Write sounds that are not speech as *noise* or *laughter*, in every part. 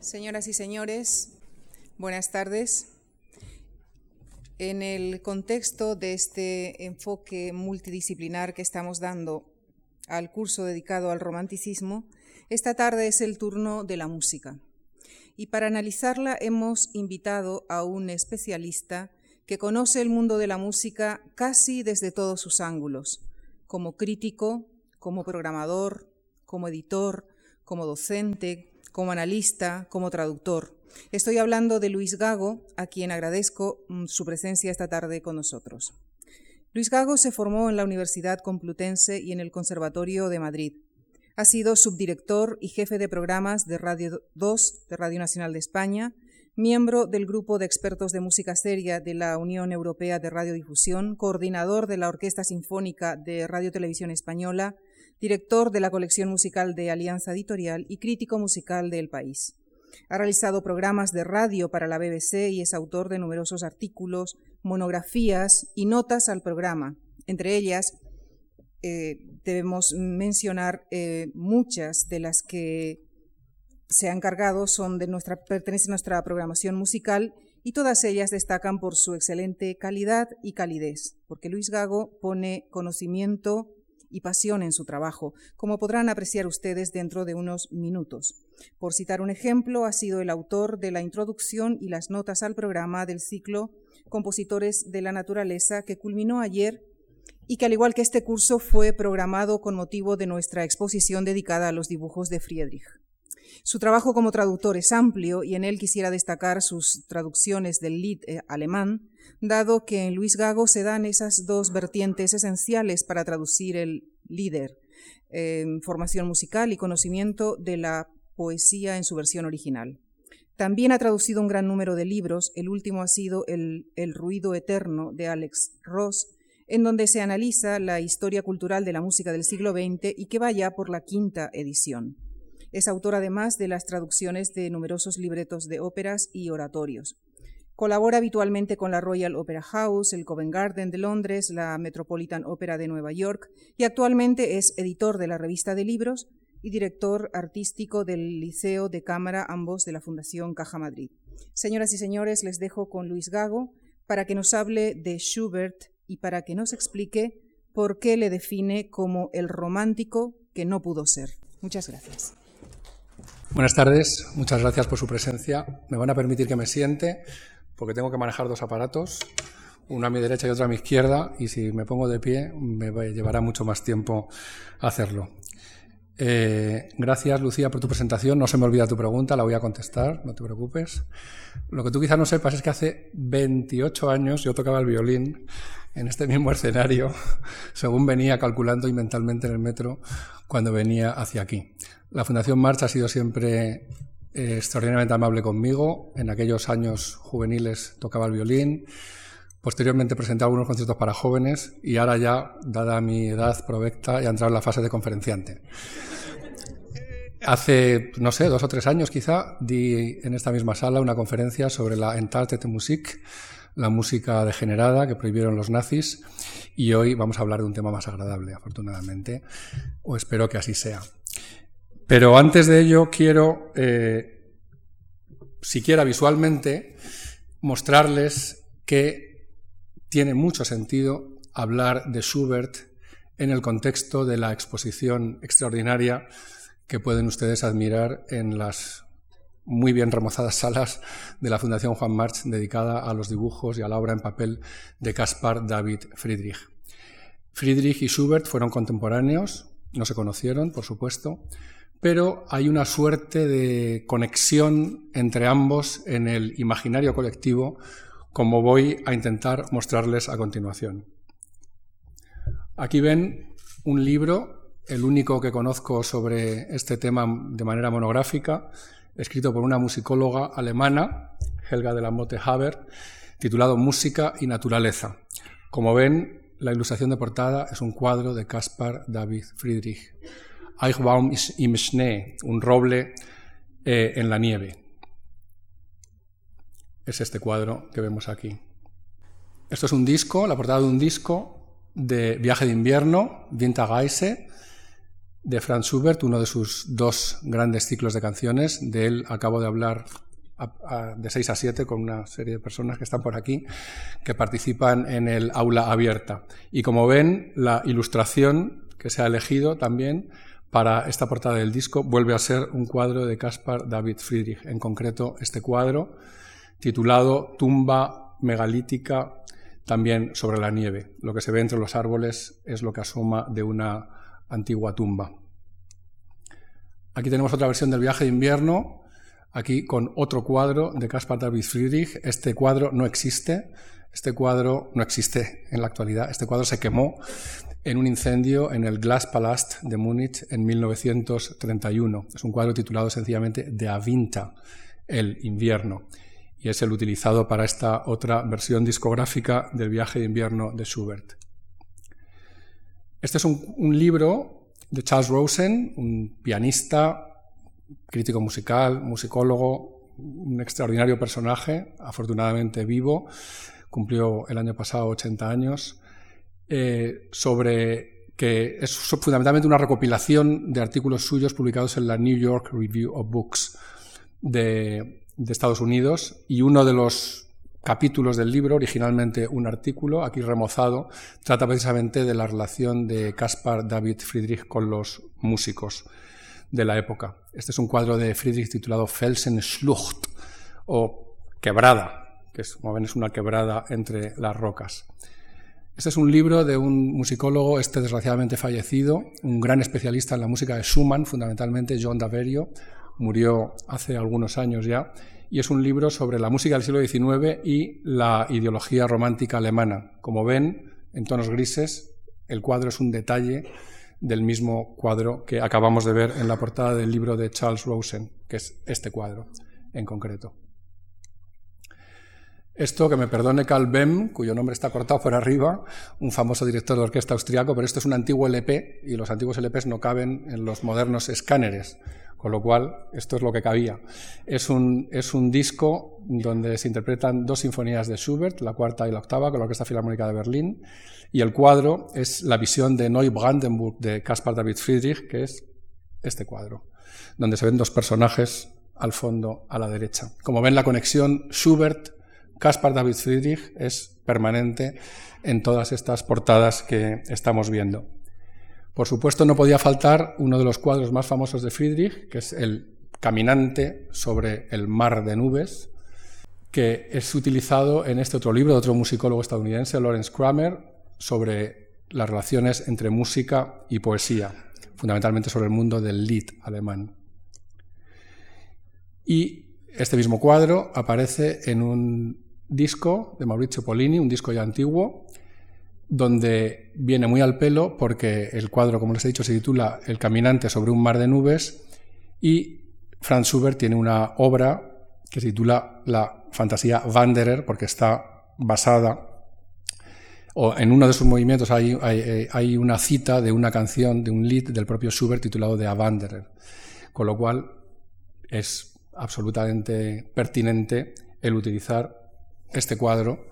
Señoras y señores, buenas tardes. En el contexto de este enfoque multidisciplinar que estamos dando al curso dedicado al romanticismo, esta tarde es el turno de la música. Y para analizarla hemos invitado a un especialista que conoce el mundo de la música casi desde todos sus ángulos, como crítico, como programador, como editor, como docente, como analista, como traductor. Estoy hablando de Luis Gago, a quien agradezco mm, su presencia esta tarde con nosotros. Luis Gago se formó en la Universidad Complutense y en el Conservatorio de Madrid. Ha sido subdirector y jefe de programas de Radio 2 de Radio Nacional de España, miembro del Grupo de Expertos de Música Seria de la Unión Europea de Radiodifusión, coordinador de la Orquesta Sinfónica de Radio Televisión Española, director de la colección musical de Alianza Editorial y crítico musical del país. Ha realizado programas de radio para la BBC y es autor de numerosos artículos, monografías y notas al programa. Entre ellas, eh, debemos mencionar eh, muchas de las que se han encargado son de nuestra, pertenecen a nuestra programación musical y todas ellas destacan por su excelente calidad y calidez, porque Luis Gago pone conocimiento y pasión en su trabajo, como podrán apreciar ustedes dentro de unos minutos. Por citar un ejemplo, ha sido el autor de la introducción y las notas al programa del ciclo Compositores de la Naturaleza que culminó ayer y que al igual que este curso fue programado con motivo de nuestra exposición dedicada a los dibujos de Friedrich. Su trabajo como traductor es amplio y en él quisiera destacar sus traducciones del Lied eh, alemán, dado que en Luis Gago se dan esas dos vertientes esenciales para traducir el líder, formación musical y conocimiento de la poesía en su versión original. También ha traducido un gran número de libros, el último ha sido El, el ruido eterno de Alex Ross, en donde se analiza la historia cultural de la música del siglo XX y que va ya por la quinta edición. Es autor además de las traducciones de numerosos libretos de óperas y oratorios. Colabora habitualmente con la Royal Opera House, el Covent Garden de Londres, la Metropolitan Opera de Nueva York y actualmente es editor de la revista de libros y director artístico del Liceo de Cámara, ambos de la Fundación Caja Madrid. Señoras y señores, les dejo con Luis Gago para que nos hable de Schubert y para que nos explique por qué le define como el romántico que no pudo ser. Muchas gracias. Buenas tardes, muchas gracias por su presencia. Me van a permitir que me siente porque tengo que manejar dos aparatos, uno a mi derecha y otro a mi izquierda, y si me pongo de pie me llevará mucho más tiempo hacerlo. Eh, gracias, Lucía, por tu presentación. No se me olvida tu pregunta, la voy a contestar, no te preocupes. Lo que tú quizás no sepas es que hace 28 años yo tocaba el violín en este mismo escenario, *laughs* según venía calculando y mentalmente en el metro cuando venía hacia aquí. La Fundación March ha sido siempre eh, extraordinariamente amable conmigo. En aquellos años juveniles tocaba el violín. Posteriormente presenté algunos conciertos para jóvenes y ahora ya, dada mi edad provecta, he entrado en la fase de conferenciante. Hace, no sé, dos o tres años quizá, di en esta misma sala una conferencia sobre la Entartete Musik, la música degenerada que prohibieron los nazis, y hoy vamos a hablar de un tema más agradable, afortunadamente, o espero que así sea. Pero antes de ello quiero, eh, siquiera visualmente, mostrarles que tiene mucho sentido hablar de Schubert en el contexto de la exposición extraordinaria que pueden ustedes admirar en las muy bien remozadas *laughs* salas de la Fundación Juan March dedicada a los dibujos y a la obra en papel de Caspar David Friedrich. Friedrich y Schubert fueron contemporáneos, no se conocieron, por supuesto, pero hay una suerte de conexión entre ambos en el imaginario colectivo, como voy a intentar mostrarles a continuación. Aquí ven un libro, el único que conozco sobre este tema de manera monográfica, escrito por una musicóloga alemana, Helga de la Motte Haber, titulado Música y Naturaleza. Como ven, la ilustración de portada es un cuadro de Caspar David Friedrich. Eichbaum im Schnee, un roble eh, en la nieve. Es este cuadro que vemos aquí. Esto es un disco, la portada de un disco de Viaje de invierno, Winterreise, de Franz Schubert, uno de sus dos grandes ciclos de canciones. De él acabo de hablar de 6 a 7 con una serie de personas que están por aquí, que participan en el aula abierta. Y como ven, la ilustración que se ha elegido también para esta portada del disco vuelve a ser un cuadro de Caspar David Friedrich, en concreto este cuadro titulado Tumba megalítica también sobre la nieve. Lo que se ve entre los árboles es lo que asoma de una antigua tumba. Aquí tenemos otra versión del viaje de invierno, aquí con otro cuadro de Caspar David Friedrich. Este cuadro no existe, este cuadro no existe en la actualidad, este cuadro se quemó en un incendio en el Glaspalast de Múnich en 1931. Es un cuadro titulado sencillamente De Avinta, el invierno, y es el utilizado para esta otra versión discográfica del viaje de invierno de Schubert. Este es un, libro de Charles Rosen, un pianista, crítico musical, musicólogo, un extraordinario personaje, afortunadamente vivo, cumplió el año pasado 80 años eh, sobre que es fundamentalmente una recopilación de artículos suyos publicados en la New York Review of Books de, Estados Unidos y uno de los capítulos del libro, originalmente un artículo, aquí remozado, trata precisamente de la relación de Caspar David Friedrich con los músicos de la época. Este es un cuadro de Friedrich titulado Felsenschlucht o Quebrada, que es, como ven es una quebrada entre las rocas. Este es un libro de un musicólogo, este desgraciadamente fallecido, un gran especialista en la música de Schumann, fundamentalmente John Daverio, murió hace algunos años ya, y es un libro sobre la música del siglo XIX y la ideología romántica alemana. Como ven, en tonos grises, el cuadro es un detalle del mismo cuadro que acabamos de ver en la portada del libro de Charles Rosen, que es este cuadro en concreto. Esto, que me perdone Carl Bem, cuyo nombre está cortado por arriba, un famoso director de orquesta austriaco, pero esto es un antiguo LP y los antiguos LPs no caben en los modernos escáneres, con lo cual esto es lo que cabía. Es un, es un disco donde se interpretan dos sinfonías de Schubert, la cuarta y la octava, con la Orquesta Filarmónica de Berlín, y el cuadro es la visión de Neubrandenburg de Caspar David Friedrich, que es este cuadro, donde se ven dos personajes al fondo a la derecha. Como ven, la conexión Schubert Caspar David Friedrich es permanente en todas estas portadas que estamos viendo. Por supuesto, no podía faltar uno de los cuadros más famosos de Friedrich, que es el Caminante sobre el mar de nubes, que es utilizado en este otro libro de otro musicólogo estadounidense, Lawrence Kramer, sobre las relaciones entre música y poesía, fundamentalmente sobre el mundo del Lied alemán. Y este mismo cuadro aparece en un disco de Maurizio Polini, un disco ya antiguo, donde viene muy al pelo porque el cuadro, como les he dicho, se titula El caminante sobre un mar de nubes y Franz Schubert tiene una obra que se titula La fantasía Wanderer porque está basada o en uno de sus movimientos hay, hay, una cita de una canción, de un lead del propio Schubert titulado de A Wanderer, con lo cual es absolutamente pertinente el utilizar este cuadro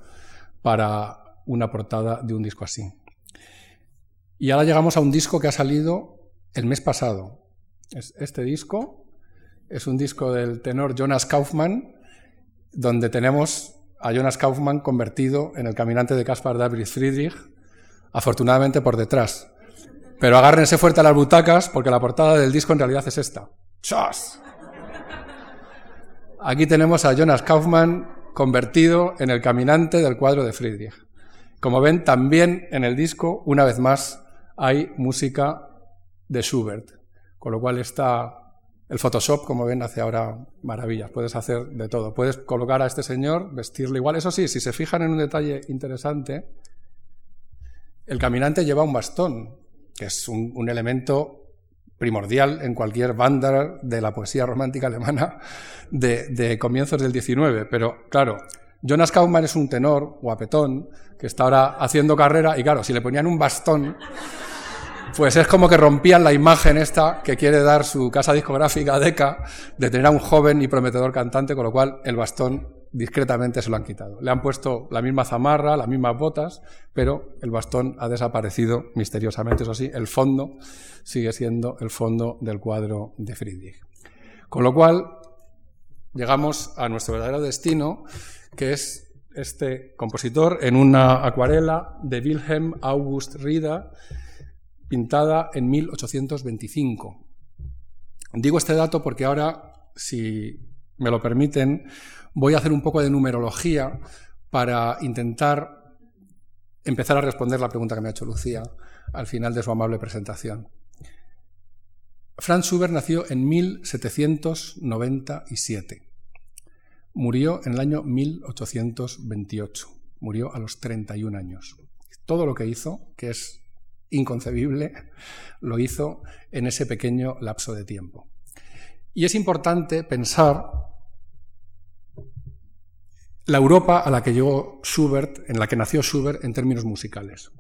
para una portada de un disco así. Y ahora llegamos a un disco que ha salido el mes pasado. Este disco es un disco del tenor Jonas Kaufmann, donde tenemos a Jonas Kaufmann convertido en el caminante de Caspar David Friedrich, afortunadamente por detrás. Pero agárrense fuerte a las butacas porque la portada del disco en realidad es esta. ¡Chas! Aquí tenemos a Jonas Kaufmann convertido en el caminante del cuadro de Friedrich. Como ven, también en el disco, una vez más, hay música de Schubert, con lo cual está el Photoshop, como ven, hace ahora maravillas. Puedes hacer de todo. Puedes colocar a este señor, vestirle igual. Eso sí, si se fijan en un detalle interesante, el caminante lleva un bastón, que es un, un elemento primordial en cualquier banda de la poesía romántica alemana de, comienzos del XIX. Pero claro, Jonas Kaufmann es un tenor guapetón que está ahora haciendo carrera y claro, si le ponían un bastón, pues es como que rompían la imagen esta que quiere dar su casa discográfica Deca de tener a un joven y prometedor cantante, con lo cual el bastón discretamente se lo han quitado. Le han puesto la misma zamarra, las mismas botas, pero el bastón ha desaparecido misteriosamente. Eso sí, el fondo sigue siendo el fondo del cuadro de Friedrich. Con lo cual, llegamos a nuestro verdadero destino, que es este compositor en una acuarela de Wilhelm August Rida, pintada en 1825. Digo este dato porque ahora, si me lo permiten, voy a hacer un poco de numerología para intentar empezar a responder la pregunta que me ha hecho Lucía al final de su amable presentación. Franz Schubert nació en 1797. Murió en el año 1828. Murió a los 31 años. Todo lo que hizo, que es inconcebible, lo hizo en ese pequeño lapso de tiempo. Y es importante pensar la Europa a la que llegó Schubert, en la que nació Schubert en términos musicales.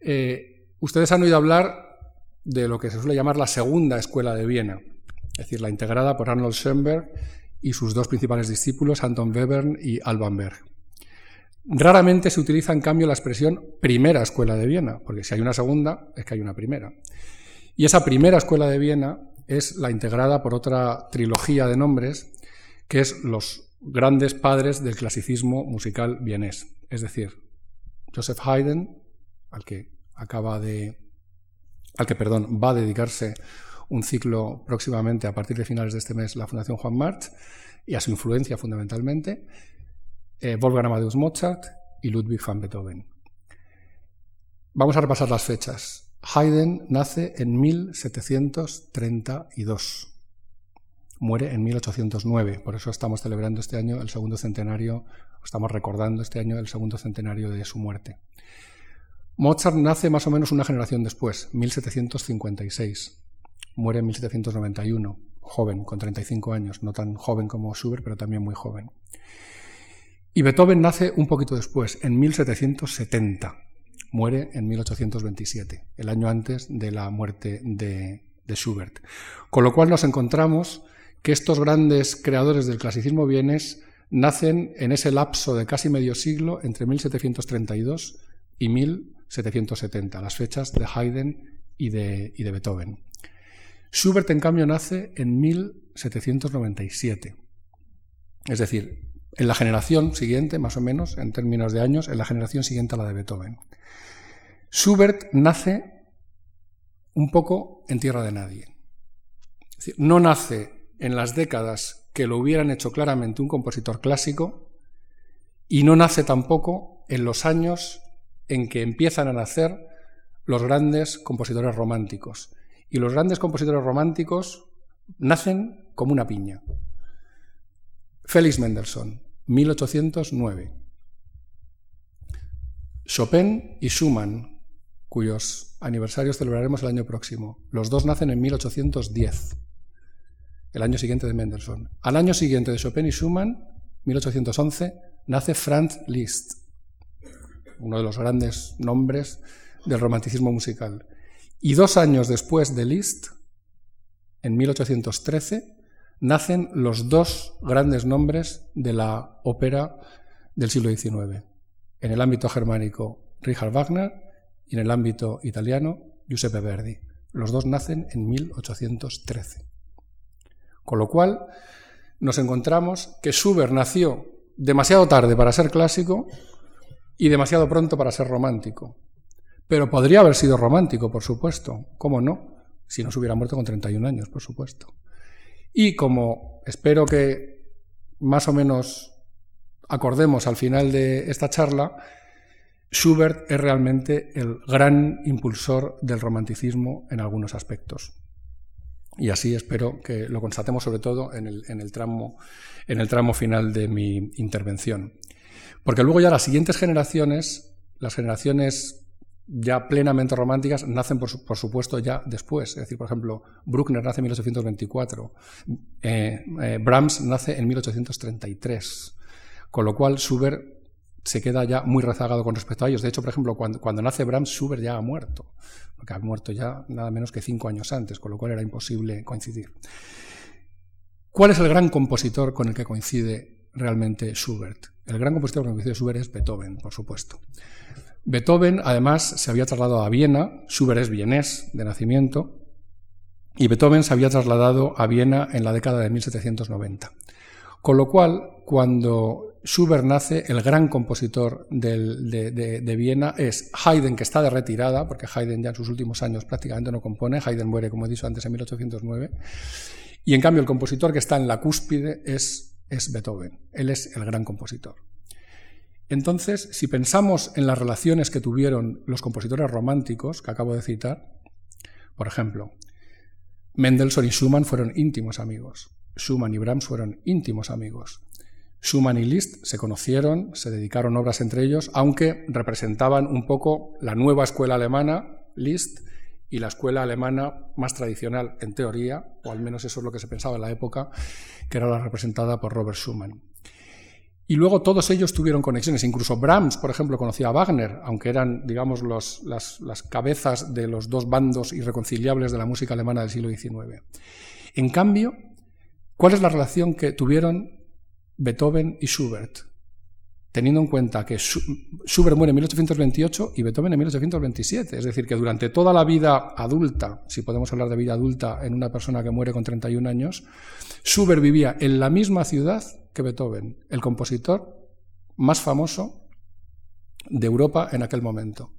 Eh, ustedes han oído hablar de lo que se suele llamar la segunda escuela de Viena, es decir, la integrada por Arnold Schoenberg y sus dos principales discípulos, Anton Webern y Alban Berg. Raramente se utiliza, en cambio, la expresión primera escuela de Viena, porque si hay una segunda, es que hay una primera. Y esa primera escuela de Viena es la integrada por otra trilogía de nombres, que es los grandes padres del clasicismo musical vienés, es decir, Joseph Haydn, al que acaba de al que perdón, va a dedicarse un ciclo próximamente a partir de finales de este mes la Fundación Juan March y a su influencia fundamentalmente, eh, Wolfgang Amadeus Mozart y Ludwig van Beethoven. Vamos a repasar las fechas. Haydn nace en 1732, muere en 1809, por eso estamos celebrando este año el segundo centenario, estamos recordando este año el segundo centenario de su muerte. Mozart nace más o menos una generación después, 1756. Muere en 1791, joven, con 35 años, no tan joven como Schubert, pero también muy joven. Y Beethoven nace un poquito después, en 1770. Muere en 1827, el año antes de la muerte de, de Schubert. Con lo cual nos encontramos que estos grandes creadores del clasicismo vienes nacen en ese lapso de casi medio siglo entre 1732 y 1770, las fechas de Haydn y de, Beethoven. Schubert, en cambio, nace en 1797. Es decir, en la generación siguiente, más o menos, en términos de años, en la generación siguiente a la de Beethoven. Schubert nace un poco en tierra de nadie. no nace en las décadas que lo hubieran hecho claramente un compositor clásico y no nace tampoco en los años en que empiezan a nacer los grandes compositores románticos. Y los grandes compositores románticos nacen como una piña. Félix Mendelssohn, 1809. Chopin y Schumann, cuyos aniversarios celebraremos el año próximo. Los dos nacen en 1810, el año siguiente de Mendelssohn. Al año siguiente de Chopin y Schumann, 1811, nace Franz Liszt, uno de los grandes nombres del romanticismo musical. Y dos años después de Liszt, en 1813, nacen los dos grandes nombres de la ópera del siglo XIX. En el ámbito germánico, Richard Wagner y en el ámbito italiano, Giuseppe Verdi. Los dos nacen en 1813. Con lo cual, nos encontramos que Schubert nació demasiado tarde para ser clásico y demasiado pronto para ser romántico. Pero podría haber sido romántico, por supuesto. ¿Cómo no? Si no se hubiera muerto con 31 años, por supuesto. Y como espero que más o menos acordemos al final de esta charla, Schubert es realmente el gran impulsor del romanticismo en algunos aspectos. Y así espero que lo constatemos sobre todo en el, en el, tramo, en el tramo final de mi intervención. Porque luego ya las siguientes generaciones, las generaciones ya plenamente románticas, nacen por, supuesto ya después. Es decir, por ejemplo, Bruckner nace en 1824, eh, eh, Brahms nace en 1833, con lo cual Schubert se queda ya muy rezagado con respecto a ellos. De hecho, por ejemplo, cuando, cuando nace Brahms, Schubert ya ha muerto, porque ha muerto ya nada menos que cinco años antes, con lo cual era imposible coincidir. ¿Cuál es el gran compositor con el que coincide realmente Schubert. El gran compositor que conoció Schubert es Beethoven, por supuesto. Beethoven, además, se había trasladado a Viena, Schubert es vienés de nacimiento, y Beethoven se había trasladado a Viena en la década de 1790. Con lo cual, cuando Schubert nace, el gran compositor de, Viena es Haydn, que está de retirada, porque Haydn ya en sus últimos años prácticamente no compone, Haydn muere, como he dicho antes, en 1809, y en cambio el compositor que está en la cúspide es, es Beethoven, él es el gran compositor. Entonces, si pensamos en las relaciones que tuvieron los compositores románticos que acabo de citar, por ejemplo, Mendelssohn y Schumann fueron íntimos amigos. Schumann y Brahms fueron íntimos amigos. Schumann y Liszt se conocieron, se dedicaron obras entre ellos, aunque representaban un poco la nueva escuela alemana, Liszt, y la escuela alemana más tradicional en teoría, o al menos eso es lo que se pensaba en la época, que era la representada por Robert Schumann. Y luego todos ellos tuvieron conexiones. Incluso Brahms, por ejemplo, conocía a Wagner, aunque eran, digamos, las, las, cabezas de los dos bandos irreconciliables de la música alemana del siglo XIX. En cambio, ¿cuál es la relación que tuvieron Beethoven y Schubert? Teniendo en cuenta que Schubert muere en 1828 y Beethoven en 1827. Es decir, que durante toda la vida adulta, si podemos hablar de vida adulta en una persona que muere con 31 años, Schubert vivía en la misma ciudad que Beethoven, el compositor más famoso de Europa en aquel momento.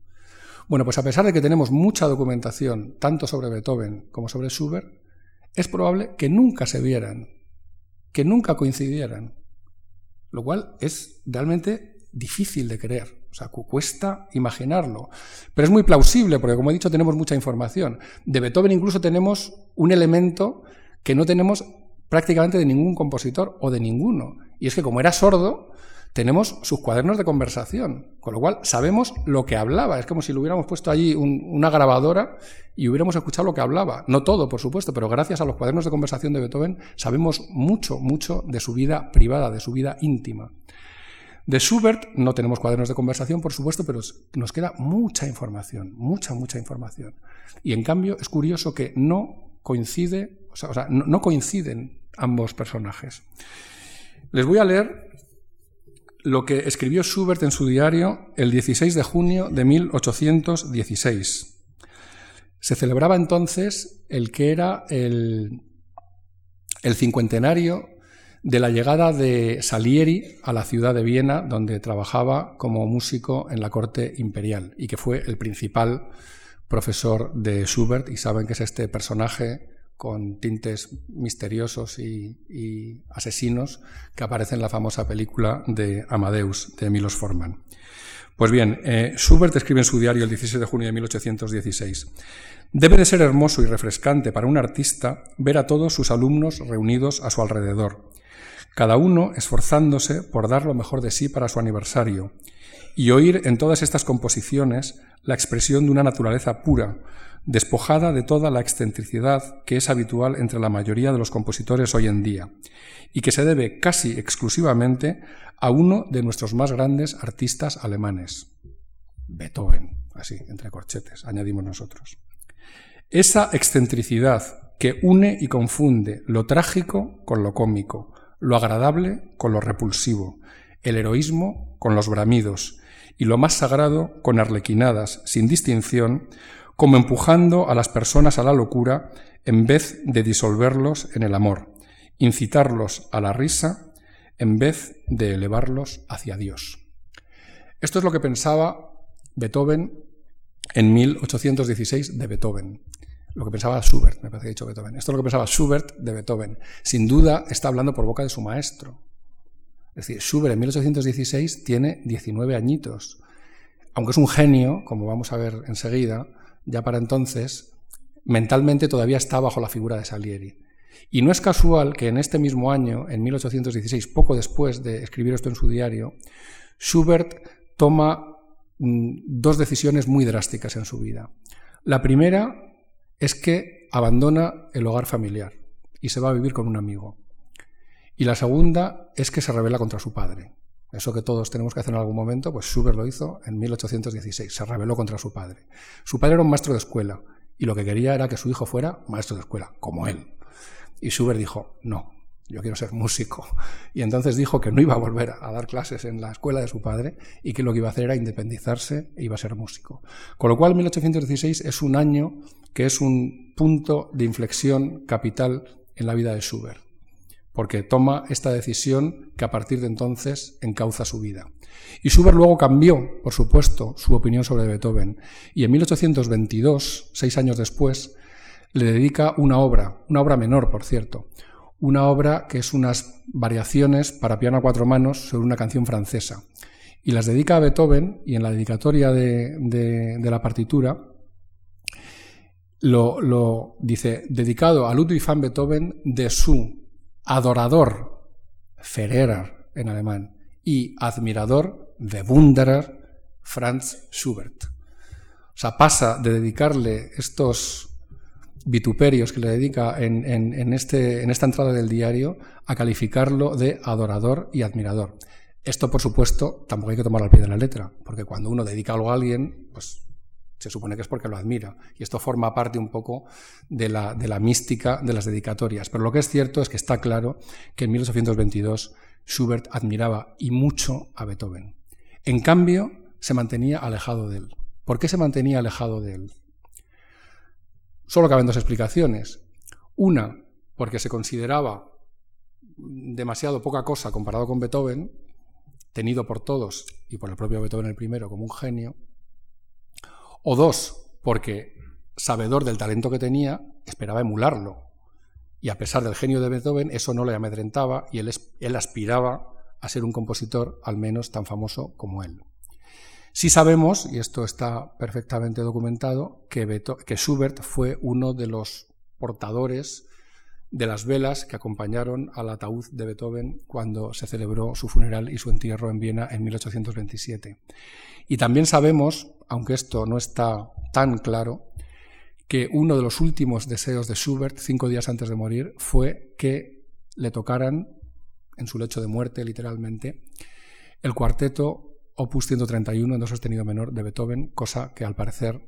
Bueno, pues a pesar de que tenemos mucha documentación, tanto sobre Beethoven como sobre Schubert, es probable que nunca se vieran, que nunca coincidieran, lo cual es realmente difícil de creer. O sea, cuesta imaginarlo. Pero es muy plausible, porque como he dicho, tenemos mucha información. De Beethoven incluso tenemos un elemento que no tenemos prácticamente de ningún compositor o de ninguno. Y es que como era sordo, tenemos sus cuadernos de conversación, con lo cual sabemos lo que hablaba. Es como si le hubiéramos puesto allí una grabadora y hubiéramos escuchado lo que hablaba. No todo, por supuesto, pero gracias a los cuadernos de conversación de Beethoven sabemos mucho, mucho de su vida privada, de su vida íntima. De Schubert no tenemos cuadernos de conversación, por supuesto, pero nos queda mucha información, mucha, mucha información. Y en cambio es curioso que no coincide, o sea, no coinciden ambos personajes. Les voy a leer lo que escribió Schubert en su diario el 16 de junio de 1816. Se celebraba entonces el que era el, el cincuentenario de la llegada de Salieri a la ciudad de Viena, donde trabajaba como músico en la corte imperial y que fue el principal profesor de Schubert. Y saben que es este personaje con tintes misteriosos y, asesinos que aparece en la famosa película de Amadeus de Milos Forman. Pues bien, eh, Schubert escribe en su diario el 16 de junio de 1816. Debe de ser hermoso y refrescante para un artista ver a todos sus alumnos reunidos a su alrededor, cada uno esforzándose por dar lo mejor de sí para su aniversario, y oír en todas estas composiciones la expresión de una naturaleza pura, despojada de toda la excentricidad que es habitual entre la mayoría de los compositores hoy en día, y que se debe casi exclusivamente a uno de nuestros más grandes artistas alemanes, Beethoven, así, entre corchetes, añadimos nosotros. Esa excentricidad que une y confunde lo trágico con lo cómico, lo agradable con lo repulsivo, el heroísmo con los bramidos, y lo más sagrado con arlequinadas, sin distinción, como empujando a las personas a la locura en vez de disolverlos en el amor, incitarlos a la risa en vez de elevarlos hacia Dios. Esto es lo que pensaba Beethoven en 1816 de Beethoven. Lo que pensaba Schubert, me parece que dicho Beethoven. Esto es lo que pensaba Schubert de Beethoven. Sin duda está hablando por boca de su maestro. Es decir, Schubert en 1816 tiene 19 añitos. Aunque es un genio, como vamos a ver enseguida, ya para entonces, mentalmente todavía está bajo la figura de Salieri. Y no es casual que en este mismo año, en 1816, poco después de escribir esto en su diario, Schubert toma mm, dos decisiones muy drásticas en su vida. La primera es que abandona el hogar familiar y se va a vivir con un amigo. Y la segunda es que se revela contra su padre. Eso que todos tenemos que hacer en algún momento, pues Schubert lo hizo en 1816, se rebeló contra su padre. Su padre era un maestro de escuela y lo que quería era que su hijo fuera maestro de escuela, como él. Y Schubert dijo, no, yo quiero ser músico. Y entonces dijo que no iba a volver a dar clases en la escuela de su padre y que lo que iba a hacer era independizarse e iba a ser músico. Con lo cual 1816 es un año que es un punto de inflexión capital en la vida de Schubert, porque toma esta decisión que a partir de entonces encauza su vida. Y Schubert luego cambió, por supuesto, su opinión sobre Beethoven y en 1822, seis años después, le dedica una obra, una obra menor, por cierto, una obra que es unas variaciones para piano a cuatro manos sobre una canción francesa. Y las dedica a Beethoven y en la dedicatoria de, la partitura lo, dice, dedicado a Ludwig van Beethoven de su adorador, Ferrerer en alemán, y admirador, de Wunderer, Franz Schubert. O sea, pasa de dedicarle estos vituperios que le dedica en, este, en esta entrada del diario a calificarlo de adorador y admirador. Esto, por supuesto, tampoco hay que tomarlo al pie de la letra, porque cuando uno dedica algo a alguien, pues se supone que es porque lo admira. Y esto forma parte un poco de la, de la mística de las dedicatorias. Pero lo que es cierto es que está claro que en 1822 Schubert admiraba y mucho a Beethoven. En cambio, se mantenía alejado de él. ¿Por qué se mantenía alejado de él? Solo caben dos explicaciones. Una, porque se consideraba demasiado poca cosa comparado con Beethoven, tenido por todos y por el propio Beethoven el primero como un genio. O dos, porque sabedor del talento que tenía, esperaba emularlo. Y a pesar del genio de Beethoven, eso no le amedrentaba y él, aspiraba a ser un compositor al menos tan famoso como él. Sí sabemos, y esto está perfectamente documentado, que, Schubert fue uno de los portadores de las velas que acompañaron al ataúd de Beethoven cuando se celebró su funeral y su entierro en Viena en 1827. Y también sabemos, aunque esto no está tan claro, que uno de los últimos deseos de Schubert, cinco días antes de morir, fue que le tocaran, en su lecho de muerte literalmente, el cuarteto Opus 131 en do sostenido menor de Beethoven, cosa que al parecer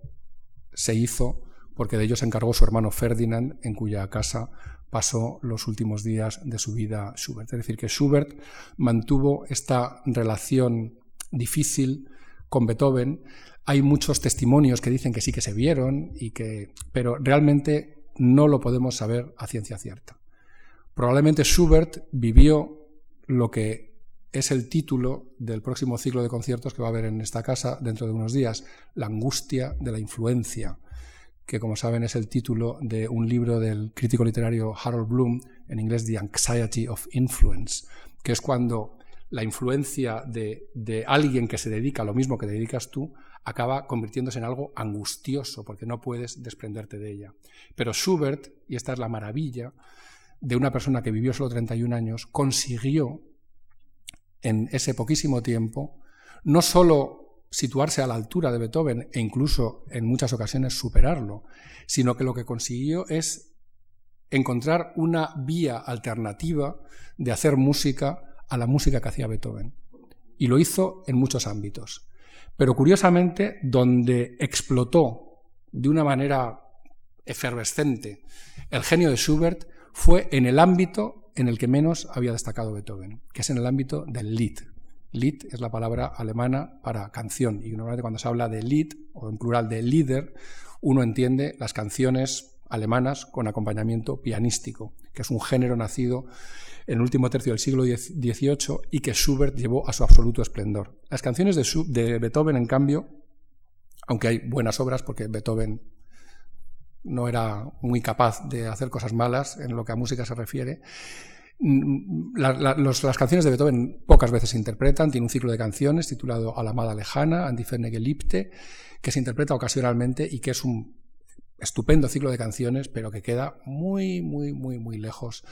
se hizo porque de ello se encargó su hermano Ferdinand, en cuya casa pasó los últimos días de su vida Schubert. Es decir, que Schubert mantuvo esta relación difícil con Beethoven. Hay muchos testimonios que dicen que sí que se vieron, y que, pero realmente no lo podemos saber a ciencia cierta. Probablemente Schubert vivió lo que es el título del próximo ciclo de conciertos que va a haber en esta casa dentro de unos días, La angustia de la influencia, que como saben es el título de un libro del crítico literario Harold Bloom, en inglés The Anxiety of Influence, que es cuando la influencia de, de alguien que se dedica a lo mismo que te dedicas tú acaba convirtiéndose en algo angustioso, porque no puedes desprenderte de ella. Pero Schubert, y esta es la maravilla, de una persona que vivió solo 31 años, consiguió en ese poquísimo tiempo, no solo situarse a la altura de Beethoven e incluso en muchas ocasiones superarlo, sino que lo que consiguió es encontrar una vía alternativa de hacer música a la música que hacía Beethoven. Y lo hizo en muchos ámbitos. Pero curiosamente, donde explotó de una manera efervescente el genio de Schubert fue en el ámbito en el que menos había destacado Beethoven, que es en el ámbito del Lied. Lied es la palabra alemana para canción y normalmente cuando se habla de Lied o en plural de Lieder, uno entiende las canciones alemanas con acompañamiento pianístico, que es un género nacido en el último tercio del siglo XVIII y que Schubert llevó a su absoluto esplendor. Las canciones de, Beethoven, en cambio, aunque hay buenas obras, porque Beethoven no era muy capaz de hacer cosas malas en lo que a música se refiere. Mm, las canciones de Beethoven pocas veces se interpretan, tiene un ciclo de canciones titulado A la amada lejana, Antiferne Geliebte, que se interpreta ocasionalmente y que es un estupendo ciclo de canciones, pero que queda muy, muy, muy, muy lejos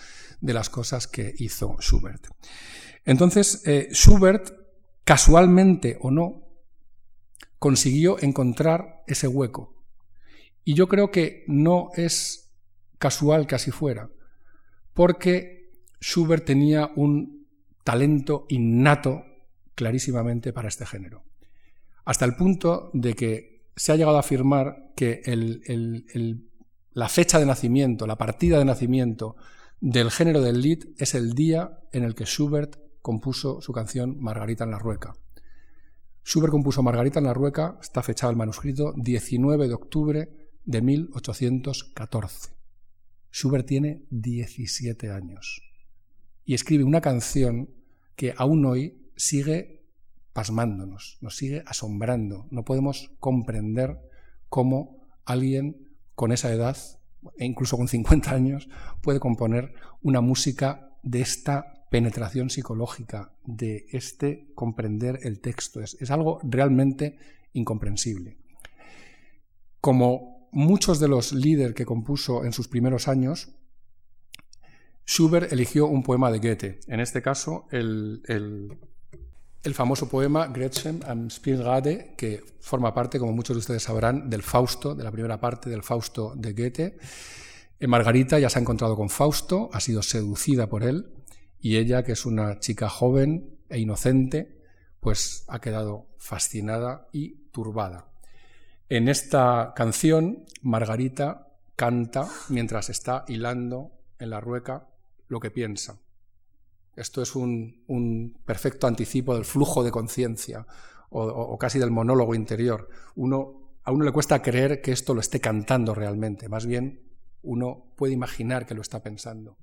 de las cosas que hizo Schubert. Entonces, eh, Schubert, casualmente o no, consiguió encontrar ese hueco y yo creo que no es casual que así fuera, porque Schubert tenía un talento innato clarísimamente para este género, hasta el punto de que se ha llegado a afirmar que la fecha de nacimiento, la partida de nacimiento del género del Lied es el día en el que Schubert compuso su canción Margarita en la Rueca. Schubert compuso Margarita en la Rueca, está fechado el manuscrito 19 de octubre de 1814. Schubert tiene 17 años y escribe una canción que aún hoy sigue pasmándonos, nos sigue asombrando. No podemos comprender cómo alguien con esa edad, e incluso con 50 años, puede componer una música de esta penetración psicológica, de este comprender el texto. Es, algo realmente incomprensible. Como muchos de los líderes que compuso en sus primeros años, Schubert eligió un poema de Goethe, en este caso el, famoso poema Gretchen am Spielrade, que forma parte, como muchos de ustedes sabrán, del Fausto, de la primera parte del Fausto de Goethe. Eh, Margarita ya se ha encontrado con Fausto, ha sido seducida por él, y ella, que es una chica joven e inocente, pues ha quedado fascinada y turbada. En esta canción, Margarita canta mientras está hilando en la rueca lo que piensa. Esto es un, perfecto anticipo del flujo de conciencia o, casi del monólogo interior. Uno, a uno le cuesta creer que esto lo esté cantando realmente, más bien uno puede imaginar que lo está pensando.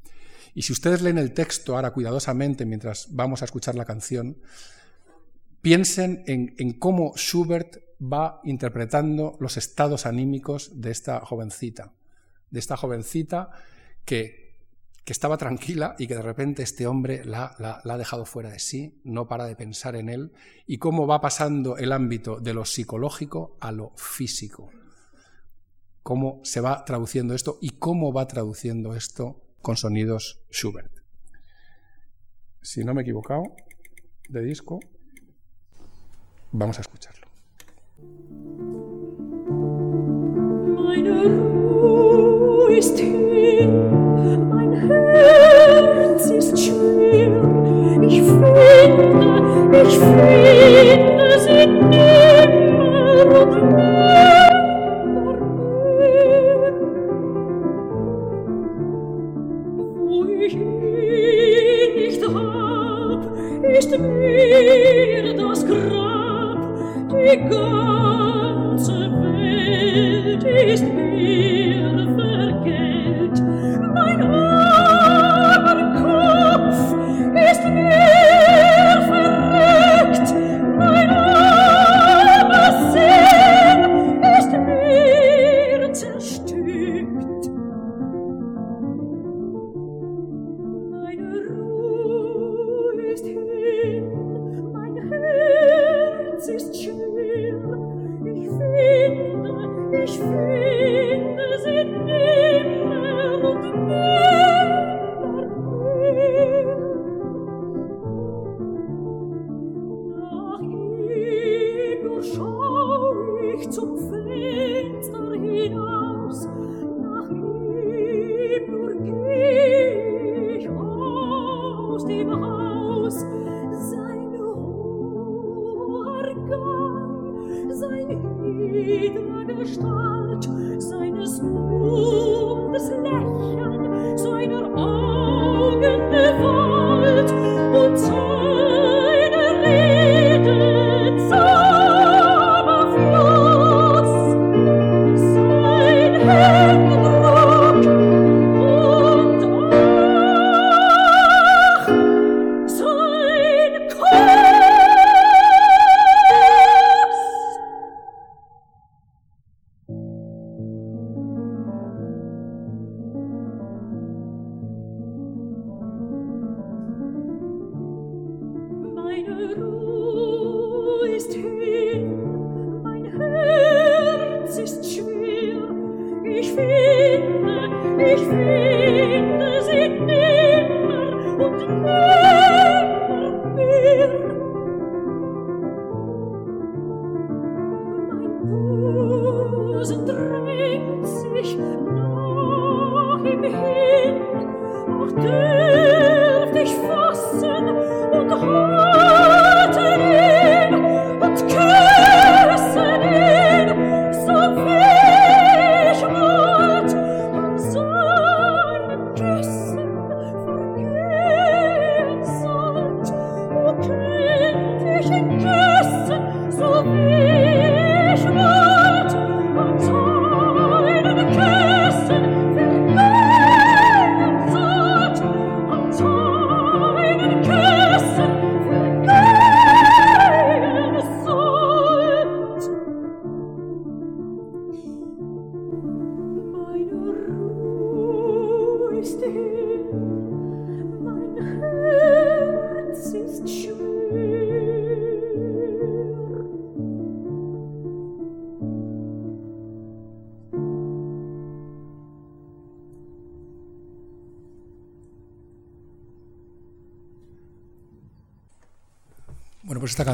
Y si ustedes leen el texto ahora cuidadosamente mientras vamos a escuchar la canción, piensen en, en cómo Schubert va interpretando los estados anímicos de esta jovencita, de esta jovencita que que estaba tranquila y que de repente este hombre la, ha dejado fuera de sí, no para de pensar en él, y cómo va pasando el ámbito de lo psicológico a lo físico. Cómo se va traduciendo esto y cómo va traduciendo esto con sonidos Schubert. Si no me he equivocado, de disco, vamos a escucharlo. Herz ist schwer, ich finde, ich finde sie nimmer und nimmer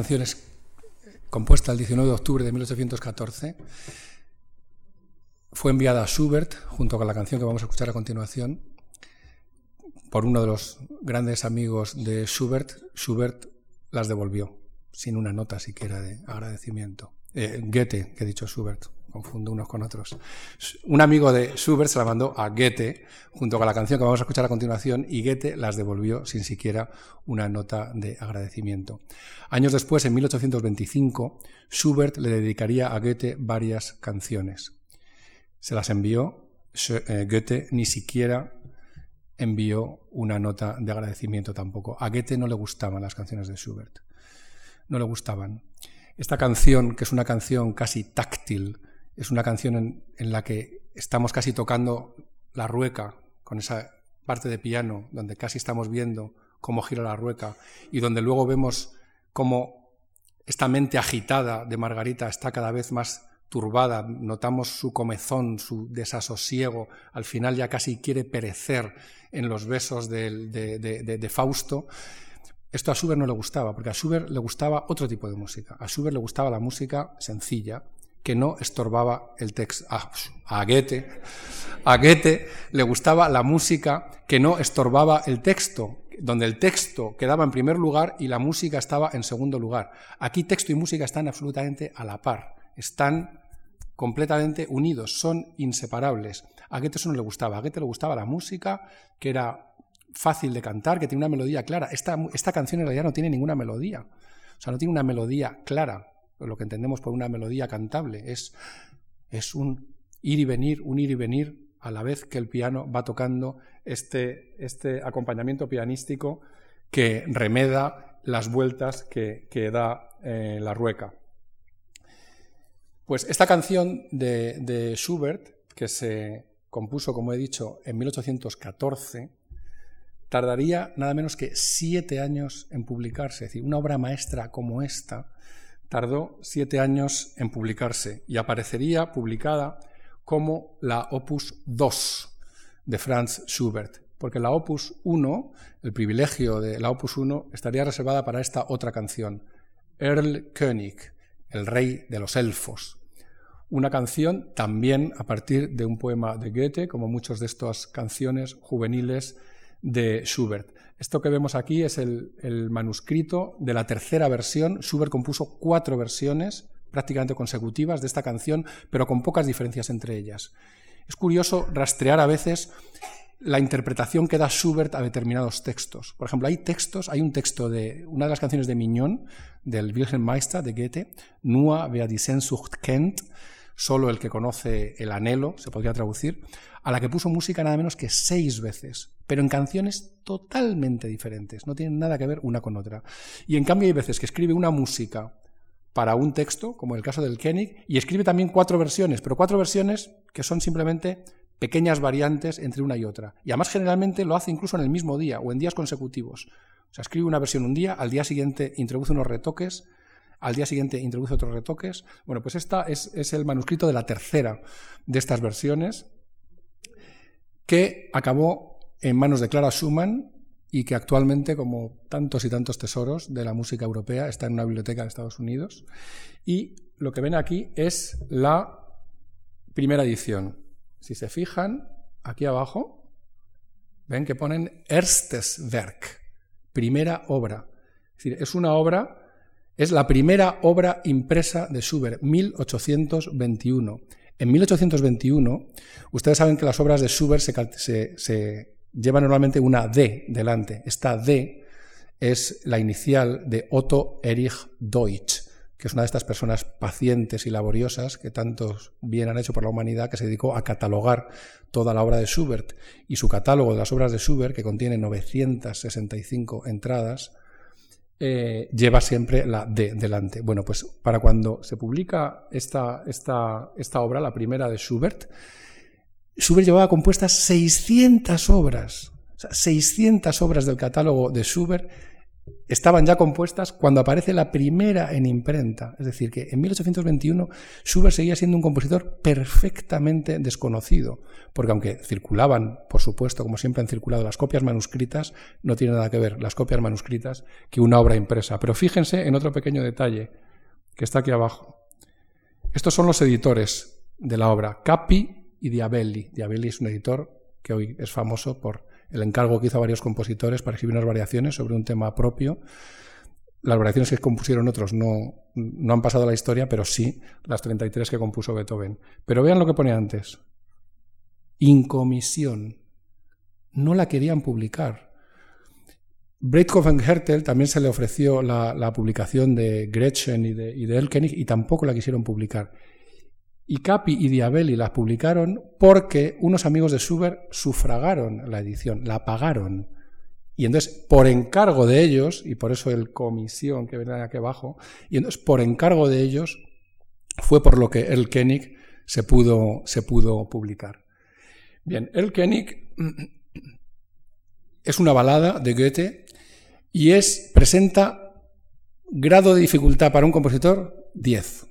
Bueno, pues esta canción es compuesta el 19 de octubre de 1814. Fue enviada a Schubert, junto con la canción que vamos a escuchar a continuación, por uno de los grandes amigos de Schubert. Schubert las devolvió, sin una nota siquiera de agradecimiento. Eh, Goethe, que he dicho Schubert, confundo unos con otros. Un amigo de Schubert se la mandó a Goethe junto con la canción que vamos a escuchar a continuación y Goethe las devolvió sin siquiera una nota de agradecimiento. Años después, en 1825, Schubert le dedicaría a Goethe varias canciones. Se las envió, eh, Goethe ni siquiera envió una nota de agradecimiento tampoco. A Goethe no le gustaban las canciones de Schubert. No le gustaban. Esta canción, que es una canción casi táctil, es una canción en, la que estamos casi tocando la rueca con esa parte de piano donde casi estamos viendo cómo gira la rueca y donde luego vemos cómo esta mente agitada de Margarita está cada vez más turbada, notamos su comezón, su desasosiego, al final ya casi quiere perecer en los besos de, de Fausto. Esto a Schubert no le gustaba, porque a Schubert le gustaba otro tipo de música. A Schubert le gustaba la música sencilla, que no estorbaba el texto. A, Goethe, a Goethe le gustaba la música que no estorbaba el texto, donde el texto quedaba en primer lugar y la música estaba en segundo lugar. Aquí texto y música están absolutamente a la par, están completamente unidos, son inseparables. A Goethe eso no le gustaba, a Goethe le gustaba la música que era fácil de cantar, que tiene una melodía clara. Esta, esta canción en realidad no tiene ninguna melodía. O sea, no tiene una melodía clara, lo que entendemos por una melodía cantable. Es, es un ir y venir, un ir y venir a la vez que el piano va tocando este, este acompañamiento pianístico que remeda las vueltas que, da eh, la rueca. Pues esta canción de, de Schubert, que se compuso, como he dicho, en 1814, tardaría nada menos que siete años en publicarse. Es decir, una obra maestra como esta tardó siete años en publicarse y aparecería publicada como la Opus 2 de Franz Schubert, porque la Opus 1, el privilegio de la Opus 1, estaría reservada para esta otra canción, Earl König, el rey de los elfos. Una canción también a partir de un poema de Goethe, como muchas de estas canciones juveniles de Schubert. Esto que vemos aquí es el, manuscrito de la tercera versión. Schubert compuso cuatro versiones prácticamente consecutivas de esta canción, pero con pocas diferencias entre ellas. Es curioso rastrear a veces la interpretación que da Schubert a determinados textos. Por ejemplo, hay textos, hay un texto de una de las canciones de Mignon, del Wilhelm Meister de Goethe, Nur wer die Sehnsucht kennt, solo el que conoce el anhelo, se podría traducir, a la que puso música nada menos que seis veces, pero en canciones totalmente diferentes, no tienen nada que ver una con otra. Y en cambio hay veces que escribe una música para un texto, como el caso del Koenig, y escribe también cuatro versiones, pero cuatro versiones que son simplemente pequeñas variantes entre una y otra. Y además generalmente lo hace incluso en el mismo día o en días consecutivos. O sea, escribe una versión un día, al día siguiente introduce unos retoques, al día siguiente introduce otros retoques. Bueno, pues esta es, el manuscrito de la tercera de estas versiones, que acabó en manos de Clara Schumann y que actualmente, como tantos y tantos tesoros de la música europea, está en una biblioteca de Estados Unidos. Y lo que ven aquí es la primera edición. Si se fijan, aquí abajo, ven que ponen Erstes Werk, primera obra. Es decir, es una obra es la primera obra impresa de Schubert, 1821. En 1821, ustedes saben que las obras de Schubert se, llevan normalmente una D delante. Esta D es la inicial de Otto Erich Deutsch, que es una de estas personas pacientes y laboriosas que tantos bien han hecho por la humanidad, que se dedicó a catalogar toda la obra de Schubert. Y su catálogo de las obras de Schubert, que contiene 965 entradas, eh, lleva siempre la D delante. Bueno, pues para cuando se publica esta, esta, esta obra, la primera de Schubert, Schubert llevaba compuestas 600 obras, o sea, 600 obras del catálogo de Schubert estaban ya compuestas cuando aparece la primera en imprenta. Es decir, que en 1821 Schubert seguía siendo un compositor perfectamente desconocido, porque aunque circulaban, por supuesto, como siempre han circulado las copias manuscritas, no tiene nada que ver las copias manuscritas que una obra impresa. Pero fíjense en otro pequeño detalle que está aquí abajo. Estos son los editores de la obra, Capi y Diabelli. Diabelli es un editor que hoy es famoso por el encargo que hizo a varios compositores para escribir unas variaciones sobre un tema propio. Las variaciones que compusieron otros no, no han pasado a la historia, pero sí las 33 que compuso Beethoven. Pero vean lo que pone antes. Incomisión. No la querían publicar. Breitkopf y Hertel también se le ofreció la, publicación de Gretchen y de, y de y tampoco la quisieron publicar. Y Capi y Diabelli las publicaron porque unos amigos de Schubert sufragaron la edición, la pagaron. Y entonces, por encargo de ellos, y por eso el comisión que ven aquí abajo, y entonces, por encargo de ellos, fue por lo que El Koenig se pudo, se pudo publicar. Bien, El Koenig *clears throat* es una balada de Goethe y es, presenta grado de dificultad para un compositor 10.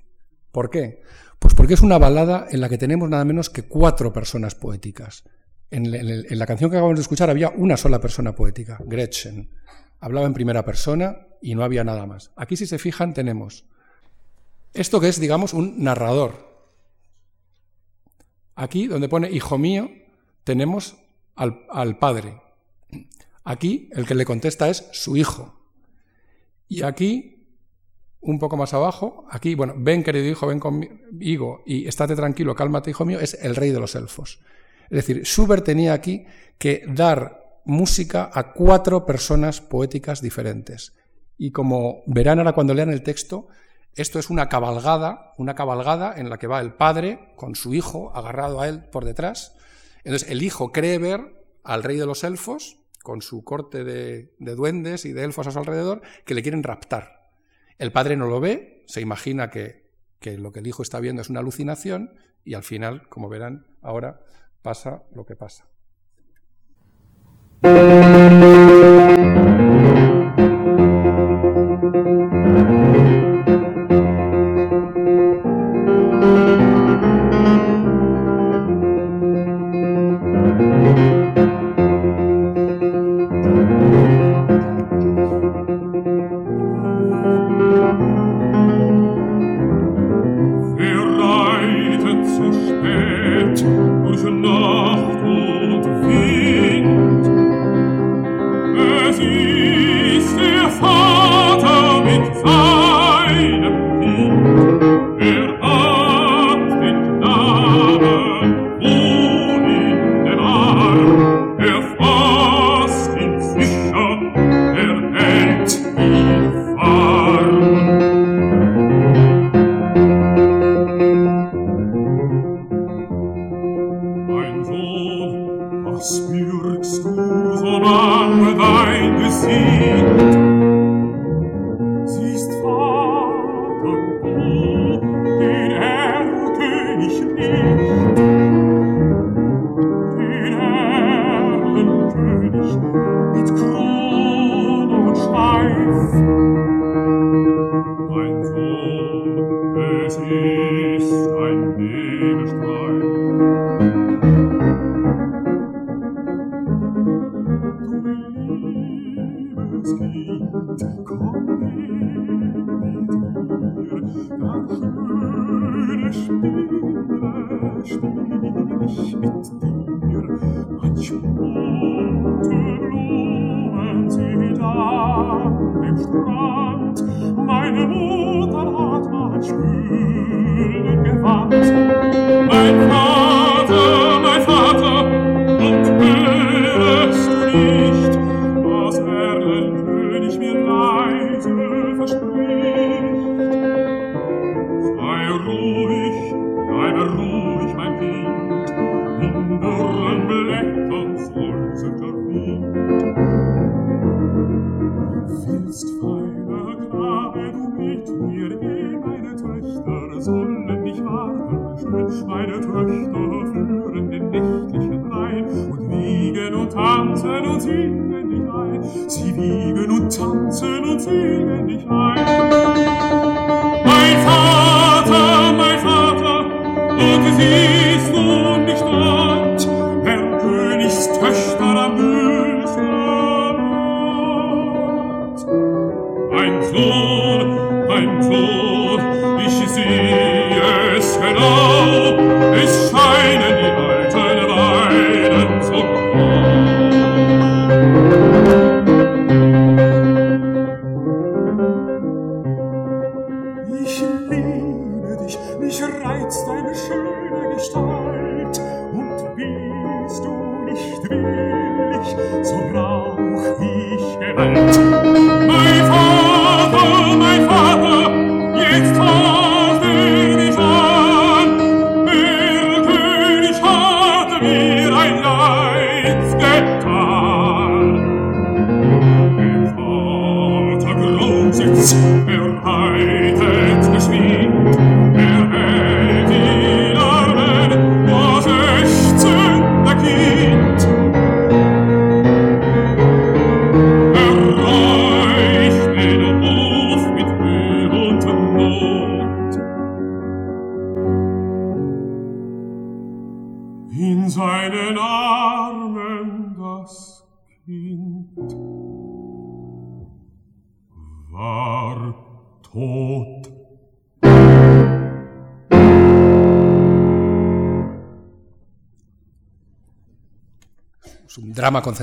¿Por qué? Pues porque es una balada en la que tenemos nada menos que cuatro personas poéticas. En, la canción que acabamos de escuchar había una sola persona poética, Gretchen. Hablaba en primera persona y no había nada más. Aquí, si se fijan, tenemos esto que es, digamos, un narrador. Aquí, donde pone hijo mío, tenemos al, padre. Aquí, el que le contesta es su hijo. Y aquí un poco más abajo, aquí, bueno, ven querido hijo, ven conmigo y estate tranquilo, cálmate hijo mío, es el rey de los elfos. Es decir, Schubert tenía aquí que dar música a cuatro personas poéticas diferentes. Y como verán ahora cuando lean el texto, esto es una cabalgada, una cabalgada en la que va el padre con su hijo agarrado a él por detrás. Entonces el hijo cree ver al rey de los elfos, con su corte de, de duendes y de elfos a su alrededor, que le quieren raptar. El padre no lo ve, se imagina que, lo que el hijo está viendo es una alucinación y al final, como verán, ahora pasa lo que pasa.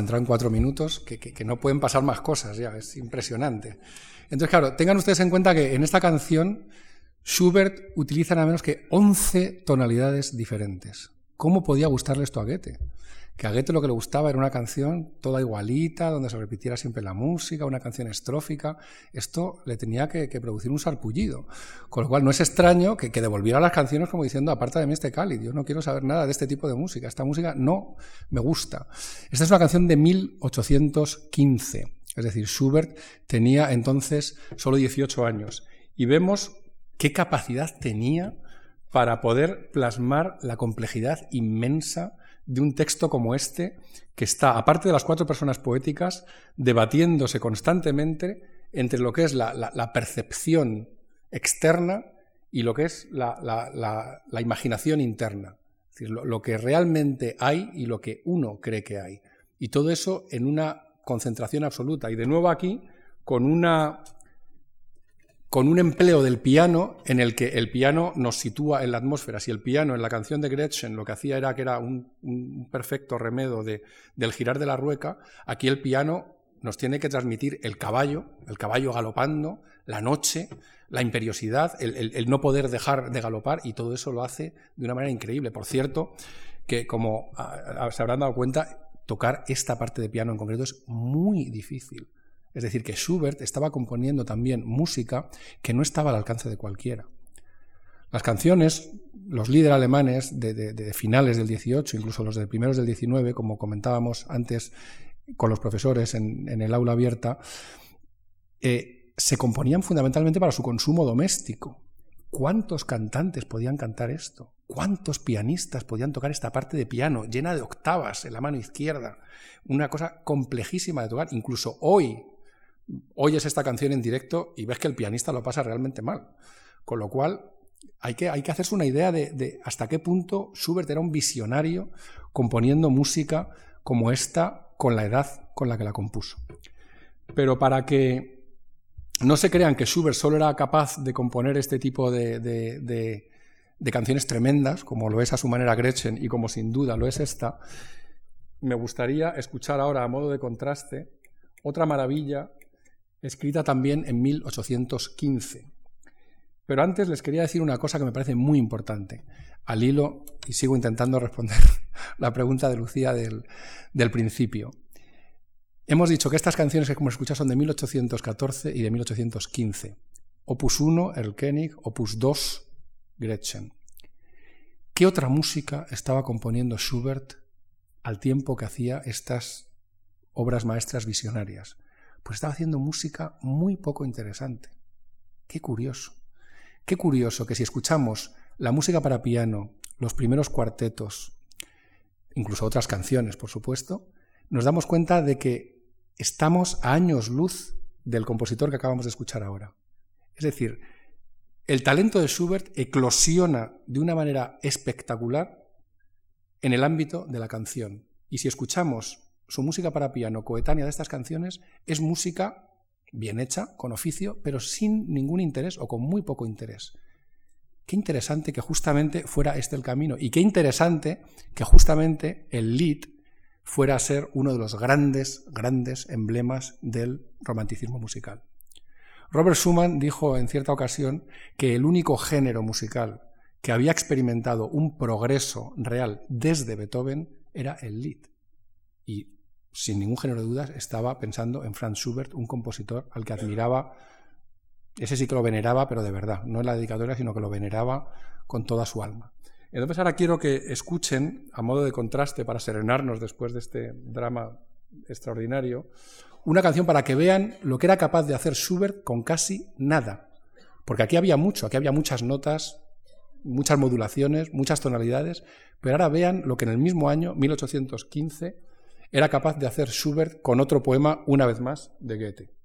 Concentrado en cuatro minutos que, que- que no pueden pasar más cosas ya, es impresionante. Entonces, claro, tengan ustedes en cuenta que en esta canción Schubert utiliza nada menos que 11 tonalidades diferentes. ¿Cómo podía gustarle esto a Goethe? Que a Goethe lo que le gustaba era una canción toda igualita, donde se repitiera siempre la música, una canción estrófica. Esto le tenía que, producir un sarpullido. Con lo cual no es extraño que, devolviera las canciones como diciendo, aparta de mí este cáliz, yo no quiero saber nada de este tipo de música. Esta música no me gusta. Esta es una canción de 1815. Es decir, Schubert tenía entonces solo 18 años. Y vemos qué capacidad tenía para poder plasmar la complejidad inmensa de un texto como este, que está, aparte de las cuatro personas poéticas, debatiéndose constantemente entre lo que es la, percepción externa y lo que es la imaginación interna. Es decir, lo, lo que realmente hay y lo que uno cree que hay. Y todo eso en una concentración absoluta. Y de nuevo aquí, con una con un empleo del piano en el que el piano nos sitúa en la atmósfera. Si el piano en la canción de Gretchen lo que hacía era que era un, perfecto remedo de- del girar de la rueca, aquí el piano nos tiene que transmitir el caballo, el caballo galopando, la noche, la imperiosidad, el, el- el no poder dejar de galopar y todo eso lo hace de una manera increíble. Por cierto, que como ah, ah, se habrán dado cuenta, tocar esta parte de piano en concreto es muy difícil. Es decir, que Schubert estaba componiendo también música que no estaba al alcance de cualquiera. Las canciones, los líderes alemanes de, de- finales del 18, incluso los de primeros del 19, como comentábamos antes con los profesores en, en el aula abierta, eh, se componían fundamentalmente para su consumo doméstico. ¿Cuántos cantantes podían cantar esto? ¿Cuántos pianistas podían tocar esta parte de piano llena de octavas en la mano izquierda? Una cosa complejísima de tocar. Incluso hoy, oyes esta canción en directo y ves que el pianista lo pasa realmente mal. Con lo cual, hay que, hacerse una idea de, de hasta qué punto Schubert era un visionario componiendo música como esta con la edad con la que la compuso. Pero para que no se crean que Schubert solo era capaz de componer este tipo de, de- de- de canciones tremendas, como lo es a su manera Gretchen y como sin duda lo es esta, me gustaría escuchar ahora a modo de contraste otra maravilla escrita también en 1815. Pero antes les quería decir una cosa que me parece muy importante, al hilo, y sigo intentando responder *laughs* la pregunta de Lucía del, principio. Hemos dicho que estas canciones que como escuchas son de 1814 y de 1815. Opus 1, El König, Opus 2, Gretchen. ¿Qué otra música estaba componiendo Schubert al tiempo que hacía estas obras maestras visionarias? Pues estaba haciendo música muy poco interesante. Qué curioso. Qué curioso que si escuchamos la música para piano, los primeros cuartetos, incluso otras canciones, por supuesto, nos damos cuenta de que estamos a años luz del compositor que acabamos de escuchar ahora. Es decir, el talento de Schubert eclosiona de una manera espectacular en el ámbito de la canción. Y si escuchamos su música para piano coetánea de estas canciones, es música bien hecha, con oficio, pero sin ningún interés o con muy poco interés. Qué interesante que justamente fuera este el camino y qué interesante que justamente el lead fuera a ser uno de los grandes, grandes emblemas del romanticismo musical. Robert Schumann dijo en cierta ocasión que el único género musical que había experimentado un progreso real desde Beethoven era el lead. Y sin ningún género de dudas estaba pensando en Franz Schubert, un compositor al que admiraba ese sí que lo veneraba, pero de verdad, no en la dedicatoria, sino que lo veneraba con toda su alma. Entonces ahora quiero que escuchen, a modo de contraste, para serenarnos después de este drama extraordinario, una canción para que vean lo que era capaz de hacer Schubert con casi nada. Porque aquí había mucho, aquí había muchas notas, muchas modulaciones, muchas tonalidades, pero ahora vean lo que en el mismo año, 1815, era capaz de hacer Schubert con otro poema, una vez más, de Goethe.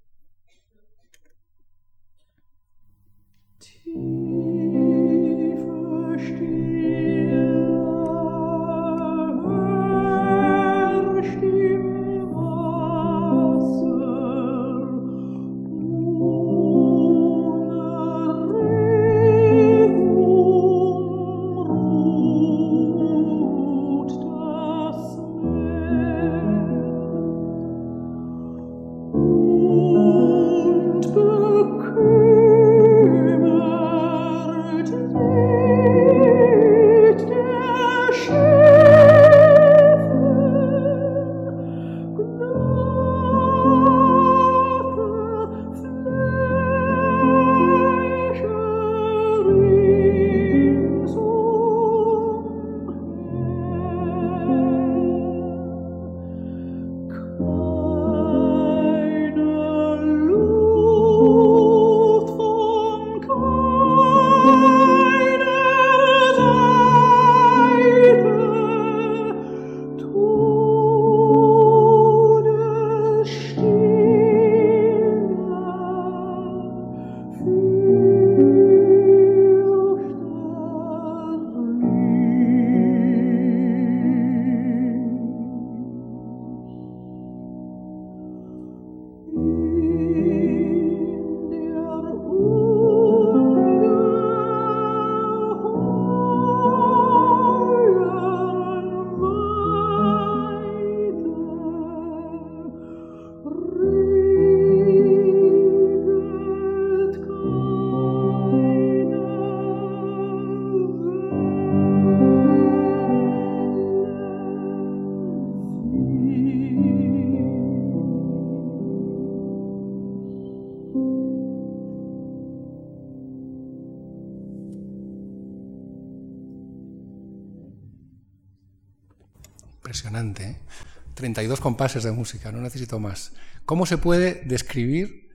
32 ¿eh? compases de música, no necesito más. ¿Cómo se puede describir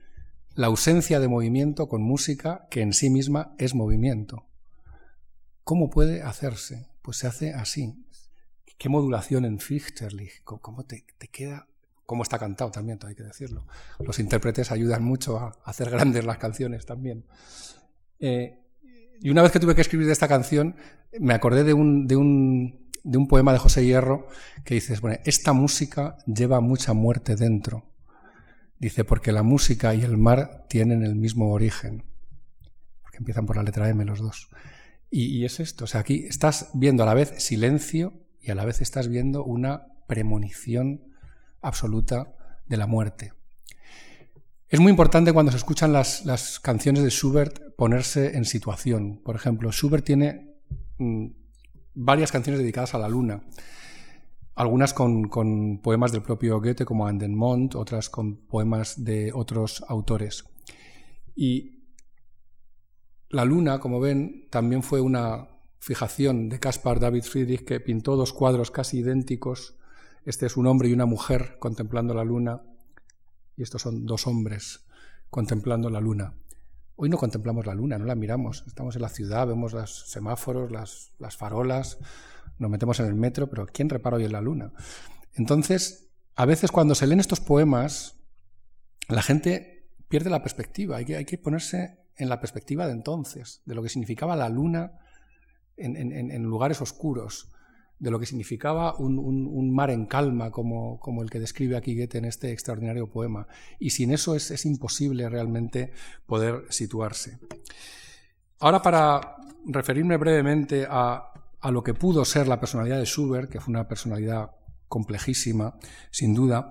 la ausencia de movimiento con música que en sí misma es movimiento? ¿Cómo puede hacerse? Pues se hace así. ¿Qué modulación en Fichterlich? ¿Cómo te, queda? ¿Cómo está cantado también? Hay que decirlo. Los intérpretes ayudan mucho a hacer grandes las canciones también. Eh, y una vez que tuve que escribir esta canción, me acordé de un, de un de un poema de José Hierro que dice, bueno, esta música lleva mucha muerte dentro. Dice, porque la música y el mar tienen el mismo origen. Porque empiezan por la letra M los dos. Y, es esto, o sea, aquí estás viendo a la vez silencio y a la vez estás viendo una premonición absoluta de la muerte. Es muy importante cuando se escuchan las, las canciones de Schubert ponerse en situación. Por ejemplo, Schubert tiene mm, varias canciones dedicadas a la luna. Algunas con, poemas del propio Goethe como Andenmont, otras con poemas de otros autores. Y la luna, como ven, también fue una fijación de Caspar David Friedrich que pintó dos cuadros casi idénticos. Este es un hombre y una mujer contemplando la luna y estos son dos hombres contemplando la luna. Hoy no contemplamos la luna, no la miramos. Estamos en la ciudad, vemos los semáforos, las, las farolas, nos metemos en el metro, pero ¿quién repara hoy en la luna? Entonces, a veces cuando se leen estos poemas, la gente pierde la perspectiva. Hay que, hay que ponerse en la perspectiva de entonces, de lo que significaba la luna en, lugares oscuros, de lo que significaba un, mar en calma, como, como, el que describe aquí Goethe en este extraordinario poema. Y sin eso es, es imposible realmente poder situarse. Ahora, para referirme brevemente a, a lo que pudo ser la personalidad de Schubert, que fue una personalidad complejísima, sin duda,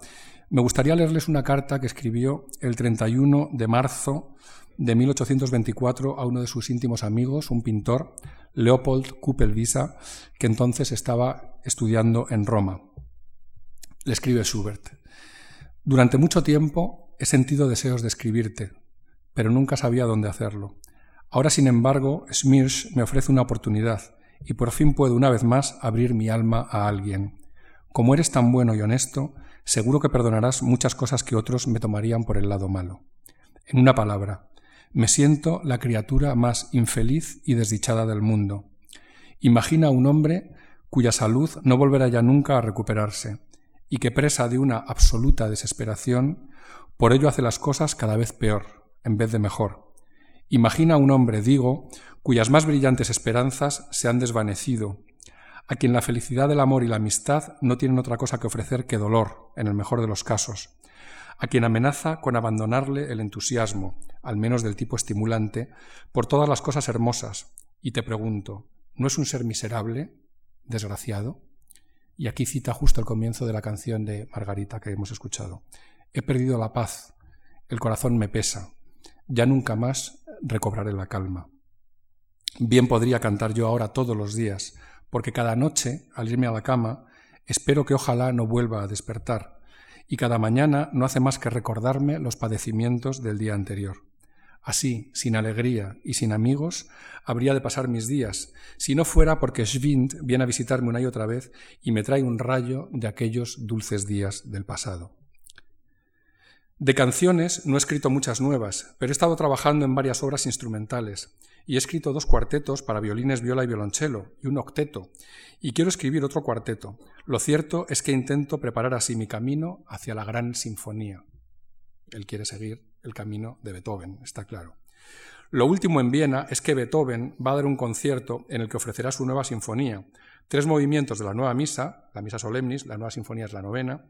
me gustaría leerles una carta que escribió el 31 de marzo de 1824 a uno de sus íntimos amigos, un pintor, Leopold Kupelvisa, que entonces estaba estudiando en Roma. Le escribe Schubert. Durante mucho tiempo he sentido deseos de escribirte, pero nunca sabía dónde hacerlo. Ahora, sin embargo, Smirsch me ofrece una oportunidad y por fin puedo una vez más abrir mi alma a alguien. Como eres tan bueno y honesto, seguro que perdonarás muchas cosas que otros me tomarían por el lado malo. En una palabra, me siento la criatura más infeliz y desdichada del mundo. Imagina a un hombre cuya salud no volverá ya nunca a recuperarse y que presa de una absoluta desesperación, por ello hace las cosas cada vez peor, en vez de mejor. Imagina a un hombre, digo, cuyas más brillantes esperanzas se han desvanecido, a quien la felicidad del amor y la amistad no tienen otra cosa que ofrecer que dolor, en el mejor de los casos, a quien amenaza con abandonarle el entusiasmo, al menos del tipo estimulante, por todas las cosas hermosas. Y te pregunto, ¿no es un ser miserable, desgraciado? Y aquí cita justo el comienzo de la canción de Margarita que hemos escuchado. He perdido la paz, el corazón me pesa, ya nunca más recobraré la calma. Bien podría cantar yo ahora todos los días, porque cada noche, al irme a la cama, espero que ojalá no vuelva a despertar, y cada mañana no hace más que recordarme los padecimientos del día anterior. Así, sin alegría y sin amigos, habría de pasar mis días, si no fuera porque Schwind viene a visitarme una y otra vez y me trae un rayo de aquellos dulces días del pasado. De canciones no he escrito muchas nuevas, pero he estado trabajando en varias obras instrumentales, y he escrito dos cuartetos para violines, viola y violonchelo, y un octeto, y quiero escribir otro cuarteto. Lo cierto es que intento preparar así mi camino hacia la gran sinfonía. Él quiere seguir el camino de Beethoven, está claro. Lo último en Viena es que Beethoven va a dar un concierto en el que ofrecerá su nueva sinfonía, tres movimientos de la nueva misa, la misa solemnis, la nueva sinfonía es la novena,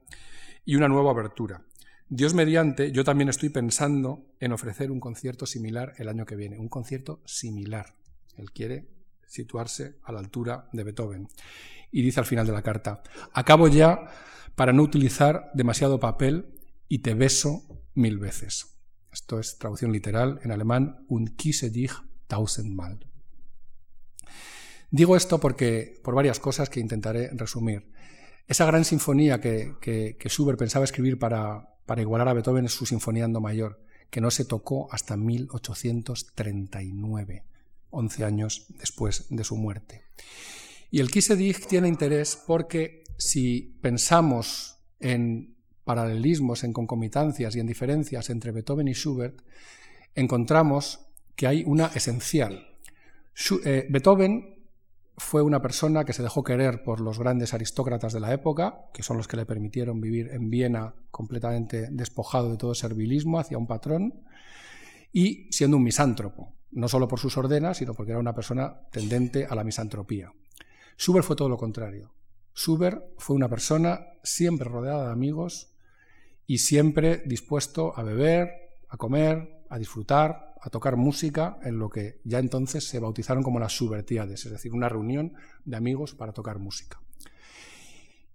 y una nueva abertura. Dios mediante, yo también estoy pensando en ofrecer un concierto similar el año que viene, un concierto similar. Él quiere situarse a la altura de Beethoven. Y dice al final de la carta, acabo ya para no utilizar demasiado papel y te beso mil veces. Esto es traducción literal en alemán, un kisse dich tausendmal. Digo esto porque, por varias cosas que intentaré resumir. Esa gran sinfonía que, que, que Schubert pensaba escribir para, para igualar a Beethoven es su Sinfonía en Do Mayor, que no se tocó hasta 1839, 11 años después de su muerte. Y el Kisedig tiene interés porque si pensamos en paralelismos, en concomitancias y en diferencias entre Beethoven y Schubert, encontramos que hay una esencial. Eh, Beethoven fue una persona que se dejó querer por los grandes aristócratas de la época, que son los que le permitieron vivir en Viena completamente despojado de todo servilismo hacia un patrón, y siendo un misántropo, no solo por sus ordenas, sino porque era una persona tendente a la misantropía. Schubert fue todo lo contrario. Schubert fue una persona siempre rodeada de amigos y siempre dispuesto a beber, a comer, a disfrutar, a tocar música en lo que ya entonces se bautizaron como las Schubertiades, es decir, una reunión de amigos para tocar música.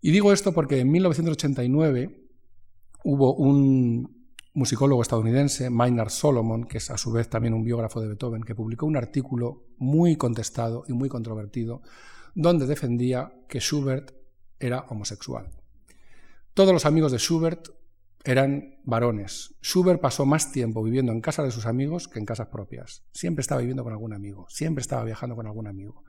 Y digo esto porque en 1989 hubo un musicólogo estadounidense, Maynard Solomon, que es a su vez también un biógrafo de Beethoven, que publicó un artículo muy contestado y muy controvertido, donde defendía que Schubert era homosexual. Todos los amigos de Schubert eran varones. Schubert pasó más tiempo viviendo en casa de sus amigos que en casas propias. Siempre estaba viviendo con algún amigo, siempre estaba viajando con algún amigo.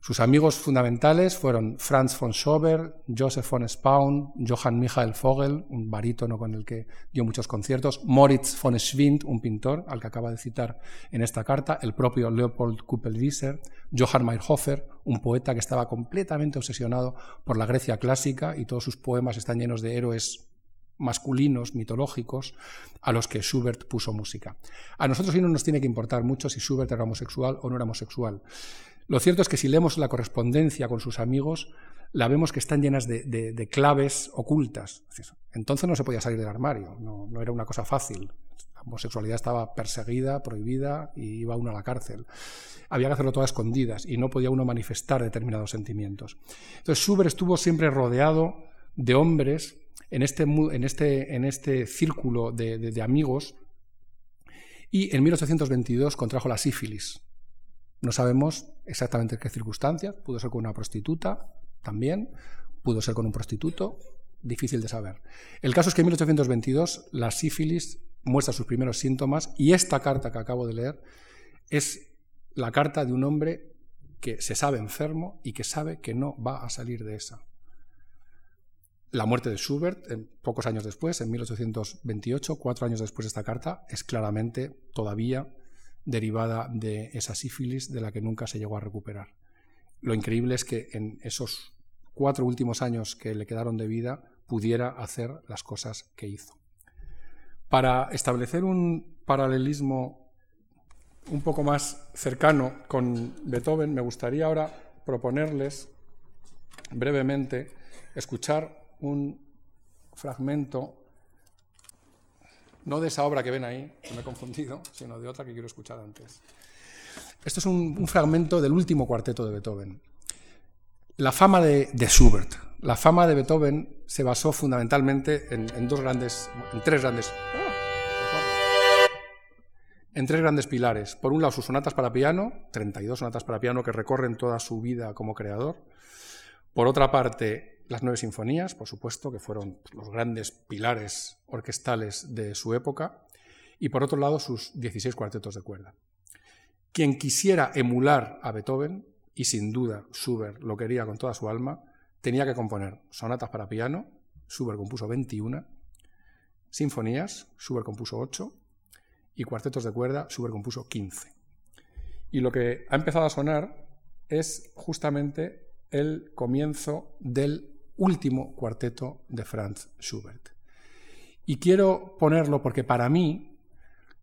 Sus amigos fundamentales fueron Franz von Schober, Joseph von Spaun, Johann Michael Vogel, un barítono con el que dio muchos conciertos, Moritz von Schwind, un pintor al que acaba de citar en esta carta, el propio Leopold Kupelwieser, Johann Meyerhofer, un poeta que estaba completamente obsesionado por la Grecia clásica y todos sus poemas están llenos de héroes masculinos, mitológicos, a los que Schubert puso música. A nosotros sí no nos tiene que importar mucho si Schubert era homosexual o no era homosexual. Lo cierto es que si leemos la correspondencia con sus amigos, la vemos que están llenas de, claves ocultas. Entonces no se podía salir del armario, no, no, era una cosa fácil. La homosexualidad estaba perseguida, prohibida y iba uno a la cárcel. Había que hacerlo todo a escondidas y no podía uno manifestar determinados sentimientos. Entonces Schubert estuvo siempre rodeado de hombres en este, en este, en este círculo de, de amigos y en 1822 contrajo la sífilis. No sabemos exactamente qué circunstancias, pudo ser con una prostituta también, pudo ser con un prostituto, difícil de saber. El caso es que en 1822 la sífilis muestra sus primeros síntomas y esta carta que acabo de leer es la carta de un hombre que se sabe enfermo y que sabe que no va a salir de esa. La muerte de Schubert, pocos años después, en 1828, cuatro años después de esta carta, es claramente todavía derivada de esa sífilis de la que nunca se llegó a recuperar. Lo increíble es que en esos cuatro últimos años que le quedaron de vida pudiera hacer las cosas que hizo. Para establecer un paralelismo un poco más cercano con Beethoven, me gustaría ahora proponerles brevemente escuchar un fragmento, no de esa obra que ven ahí, que me he confundido, sino de otra que quiero escuchar antes. Esto es un, fragmento del último cuarteto de Beethoven. La fama de, Schubert, la fama de Beethoven se basó fundamentalmente en, dos grandes, en tres grandes, en tres grandes pilares. Por un lado, sus sonatas para piano, 32 sonatas para piano que recorren toda su vida como creador. Por otra parte, las nueve sinfonías, por supuesto, que fueron los grandes pilares orquestales de su época. Y por otro lado, sus 16 cuartetos de cuerda. Quien quisiera emular a Beethoven, y sin duda Schubert lo quería con toda su alma, tenía que componer sonatas para piano, Schubert compuso 21, sinfonías, Schubert compuso 8, y cuartetos de cuerda, Schubert compuso 15. Y lo que ha empezado a sonar es justamente el comienzo del último cuarteto de Franz Schubert. Y quiero ponerlo porque para mí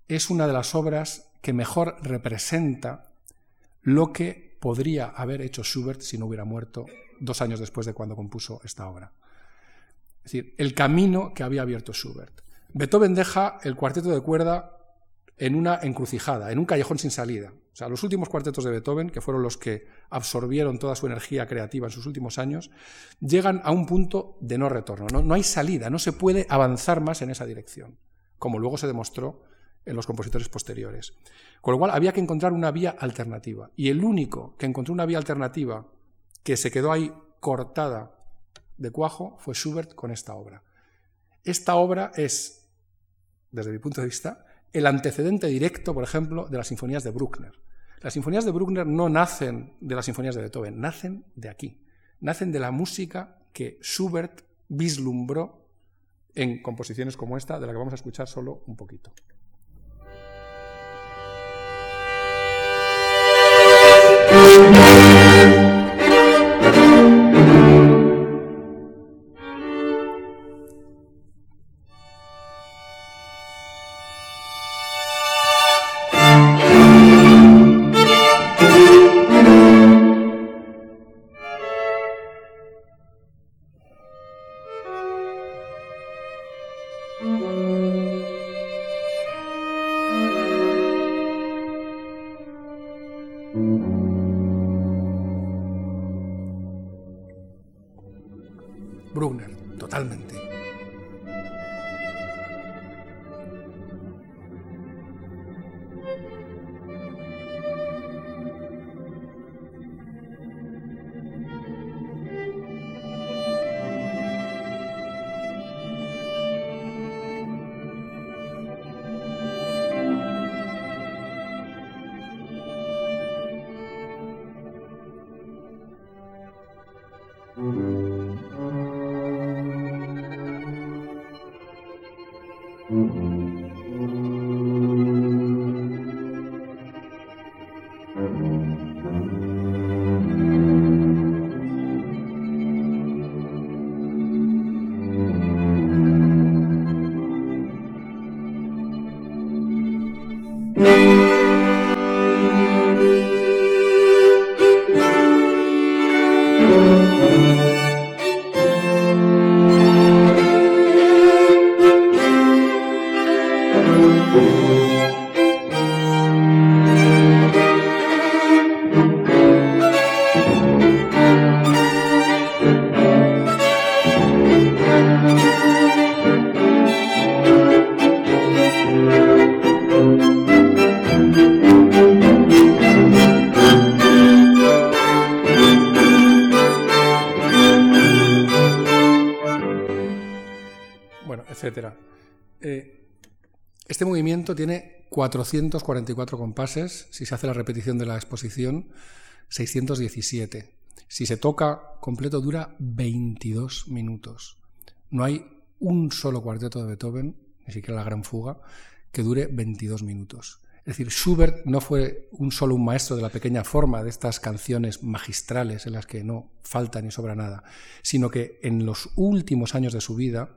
es una de las obras que mejor representa lo que podría haber hecho Schubert si no hubiera muerto dos años después de cuando compuso esta obra. Es decir, el camino que había abierto Schubert. Beethoven deja el cuarteto de cuerda en una encrucijada, en un callejón sin salida. O sea, los últimos cuartetos de Beethoven, que fueron los que absorbieron toda su energía creativa en sus últimos años, llegan a un punto de no retorno. No, no hay salida, no se puede avanzar más en esa dirección, como luego se demostró en los compositores posteriores. Con lo cual había que encontrar una vía alternativa. Y el único que encontró una vía alternativa que se quedó ahí cortada de cuajo fue Schubert con esta obra. Esta obra es, desde mi punto de vista, el antecedente directo, por ejemplo, de las sinfonías de Bruckner. Las sinfonías de Bruckner no nacen de las sinfonías de Beethoven, nacen de aquí. Nacen de la música que Schubert vislumbró en composiciones como esta, de la que vamos a escuchar solo un poquito. Tiene 444 compases, si se hace la repetición de la exposición, 617. Si se toca completo dura 22 minutos. No hay un solo cuarteto de Beethoven, ni siquiera la gran fuga, que dure 22 minutos. Es decir, Schubert no fue un solo un maestro de la pequeña forma de estas canciones magistrales en las que no falta ni sobra nada, sino que en los últimos años de su vida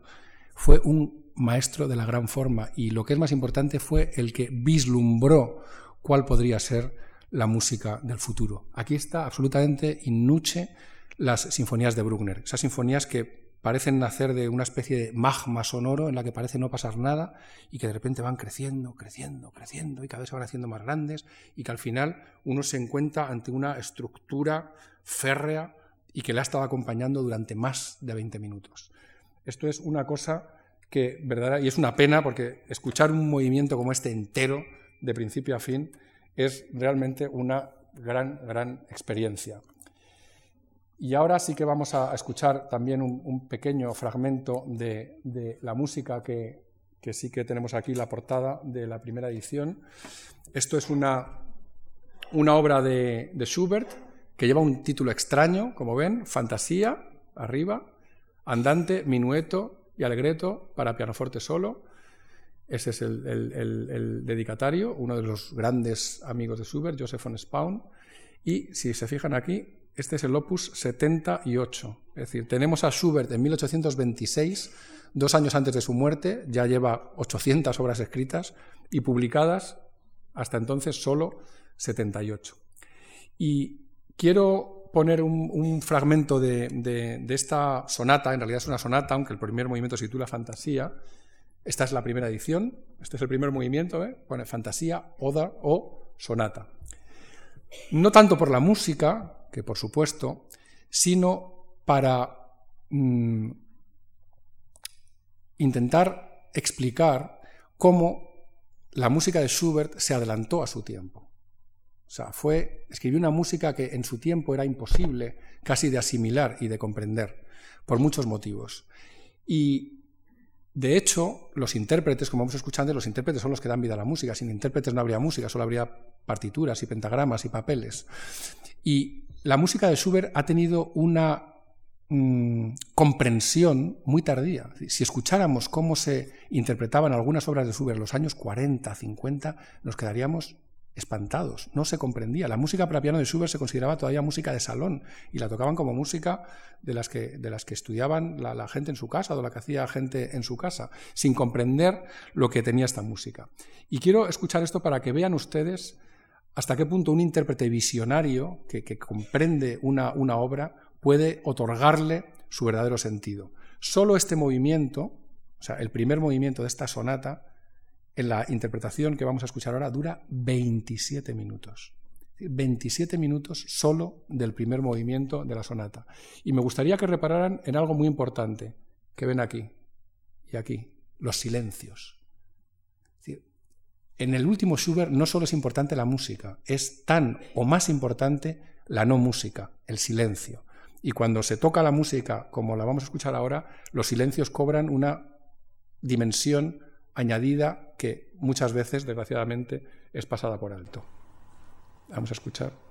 fue un maestro de la gran forma y lo que es más importante fue el que vislumbró cuál podría ser la música del futuro. Aquí está absolutamente innuche las sinfonías de Bruckner, esas sinfonías que parecen nacer de una especie de magma sonoro en la que parece no pasar nada y que de repente van creciendo, creciendo, creciendo y cada vez se van haciendo más grandes y que al final uno se encuentra ante una estructura férrea y que le ha estado acompañando durante más de 20 minutos. Esto es una cosa que, ¿verdad? Y es una pena porque escuchar un movimiento como este entero, de principio a fin, es realmente una gran, gran experiencia. Y ahora sí que vamos a escuchar también un, pequeño fragmento de, la música que, sí que tenemos aquí, la portada de la primera edición. Esto es una, una obra de Schubert que lleva un título extraño, como ven, Fantasía, arriba, Andante, Minueto y Allegretto para pianoforte solo. Ese es el, dedicatario, uno de los grandes amigos de Schubert, Joseph von Spaun. Y si se fijan aquí, este es el opus 78. Es decir, tenemos a Schubert en 1826, dos años antes de su muerte, ya lleva 800 obras escritas y publicadas hasta entonces solo 78. Y quiero poner un, fragmento de, esta sonata, en realidad es una sonata, aunque el primer movimiento se titula Fantasía. Esta es la primera edición, este es el primer movimiento, ¿eh? Fantasía, Oda o Sonata. No tanto por la música, que por supuesto, sino para mm, intentar explicar cómo la música de Schubert se adelantó a su tiempo. O sea, fue, escribió una música que en su tiempo era imposible casi de asimilar y de comprender, por muchos motivos. Y de hecho, los intérpretes, como vamos escuchando, los intérpretes son los que dan vida a la música. Sin intérpretes no habría música, solo habría partituras y pentagramas y papeles. Y la música de Schubert ha tenido una mm, comprensión muy tardía. Si escucháramos cómo se interpretaban algunas obras de Schubert en los años 40, 50, nos quedaríamos espantados, no se comprendía. La música para piano de Schubert se consideraba todavía música de salón y la tocaban como música de las que, de las que estudiaban la, gente en su casa o la que hacía gente en su casa, sin comprender lo que tenía esta música. Y quiero escuchar esto para que vean ustedes hasta qué punto un intérprete visionario que, que comprende una, una obra puede otorgarle su verdadero sentido. Solo este movimiento, o sea, el primer movimiento de esta sonata, en la interpretación que vamos a escuchar ahora dura 27 minutos. 27 minutos solo del primer movimiento de la sonata. Y me gustaría que repararan en algo muy importante que ven aquí y aquí, los silencios. En el último Schubert no solo es importante la música, es tan o más importante la no música, el silencio. Y cuando se toca la música, como la vamos a escuchar ahora, los silencios cobran una dimensión añadida que muchas veces, desgraciadamente, es pasada por alto. Vamos a escuchar.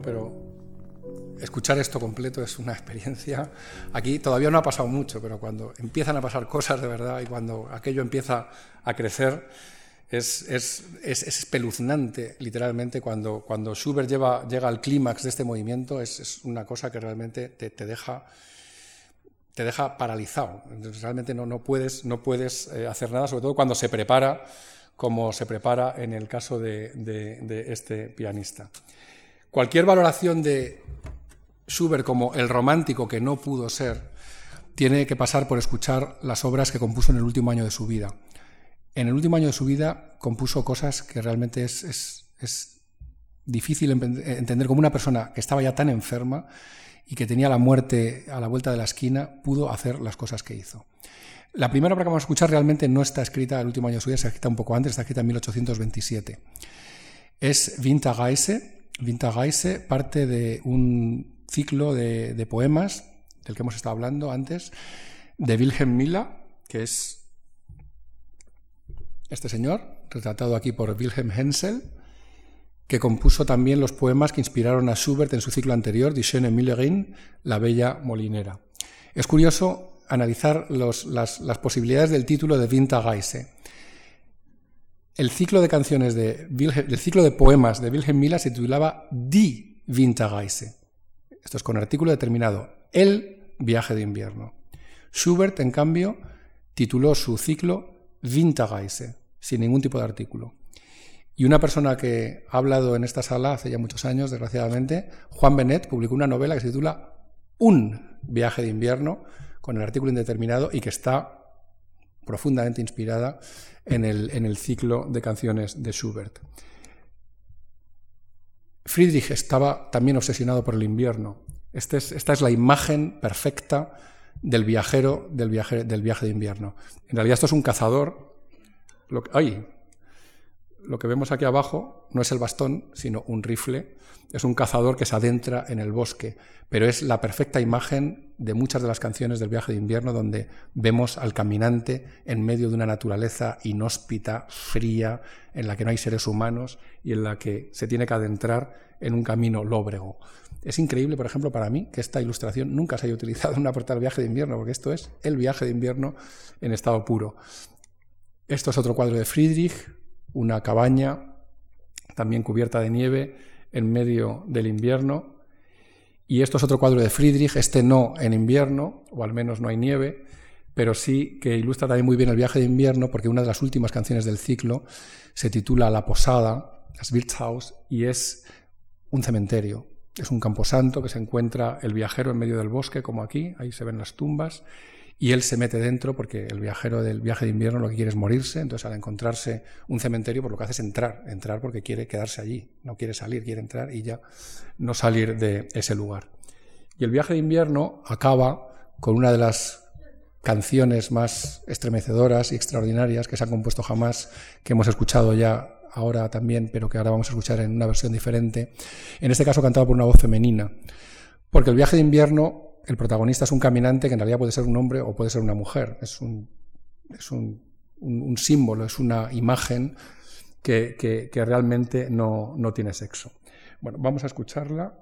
Pero escuchar esto completo es una experiencia. Aquí todavía no ha pasado mucho, pero cuando empiezan a pasar cosas de verdad y cuando aquello empieza a crecer, es, es, es, espeluznante, literalmente, cuando, cuando Schubert lleva, llega al clímax de este movimiento, es, una cosa que realmente te, te, deja, te deja paralizado. Realmente no, no puedes, no puedes eh, hacer nada, sobre todo cuando se prepara, como se prepara en el caso de, de este pianista. Cualquier valoración de Schubert como el romántico que no pudo ser, tiene que pasar por escuchar las obras que compuso en el último año de su vida. En el último año de su vida compuso cosas que realmente es, es, difícil entender como una persona que estaba ya tan enferma y que tenía la muerte a la vuelta de la esquina, pudo hacer las cosas que hizo. La primera obra que vamos a escuchar realmente no está escrita el último año de su vida, está escrita un poco antes, está escrita en 1827. Es Winterreise. Winterreise parte de un ciclo de, poemas del que hemos estado hablando antes, de Wilhelm Miller, que es este señor, retratado aquí por Wilhelm Hensel, que compuso también los poemas que inspiraron a Schubert en su ciclo anterior, Die schöne Müllerin, La bella molinera. Es curioso analizar las, posibilidades del título de Winterreise. El ciclo de canciones de el ciclo de poemas de Wilhelm Miller se titulaba Die Winterreise. Esto es con artículo determinado, el viaje de invierno. Schubert, en cambio, tituló su ciclo Winterreise, sin ningún tipo de artículo. Y una persona que ha hablado en esta sala hace ya muchos años, desgraciadamente, Juan Benet, publicó una novela que se titula Un viaje de invierno, con el artículo indeterminado y que está profundamente inspirada en el, en el ciclo de canciones de Schubert. Friedrich estaba también obsesionado por el invierno. Este esta es la imagen perfecta del viajero del viaje, del viaje de invierno. En realidad esto es un cazador. Lo ¡Ay! Lo que vemos aquí abajo no es el bastón, sino un rifle. Es un cazador que se adentra en el bosque, pero es la perfecta imagen de muchas de las canciones del viaje de invierno donde vemos al caminante en medio de una naturaleza inhóspita, fría, en la que no hay seres humanos y en la que se tiene que adentrar en un camino lóbrego. Es increíble, por ejemplo, para mí que esta ilustración nunca se haya utilizado en una portada del viaje de invierno, porque esto es el viaje de invierno en estado puro. Esto es otro cuadro de Friedrich, una cabaña también cubierta de nieve en medio del invierno. Y esto es otro cuadro de Friedrich, este no en invierno, o al menos no hay nieve, pero sí que ilustra también muy bien el viaje de invierno, porque una de las últimas canciones del ciclo se titula La Posada, das Wirtshaus, y es un cementerio. Es un camposanto que se encuentra el viajero en medio del bosque, como aquí, ahí se ven las tumbas, y él se mete dentro porque el viajero del viaje de invierno lo que quiere es morirse, entonces al encontrarse un cementerio, pues lo que hace es entrar, entrar porque quiere quedarse allí, no quiere salir, quiere entrar y ya no salir de ese lugar. Y el viaje de invierno acaba con una de las canciones más estremecedoras y extraordinarias que se han compuesto jamás, que hemos escuchado ya ahora también, pero que ahora vamos a escuchar en una versión diferente, en este caso cantado por una voz femenina. Porque el viaje de invierno el protagonista es un caminante que en realidad puede ser un hombre o puede ser una mujer. Es un, es un, símbolo, es una imagen que, que realmente no, no tiene sexo. Bueno, vamos a escucharla.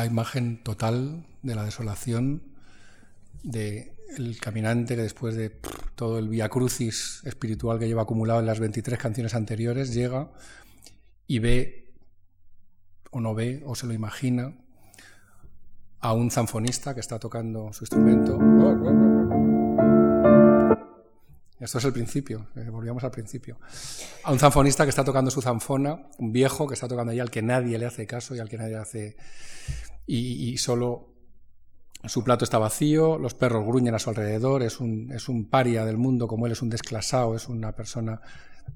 La imagen total de la desolación del el caminante que después de todo el via crucis espiritual que lleva acumulado en las 23 canciones anteriores llega y ve o no ve o se lo imagina a un zanfonista que está tocando su instrumento. Esto es el principio, eh, volvíamos al principio. A un zanfonista que está tocando su zanfona, un viejo que está tocando ahí al que nadie le hace caso y al que nadie hace. Y, solo su plato está vacío, los perros gruñen a su alrededor, es un, es un paria del mundo como él, es un desclasado, es una persona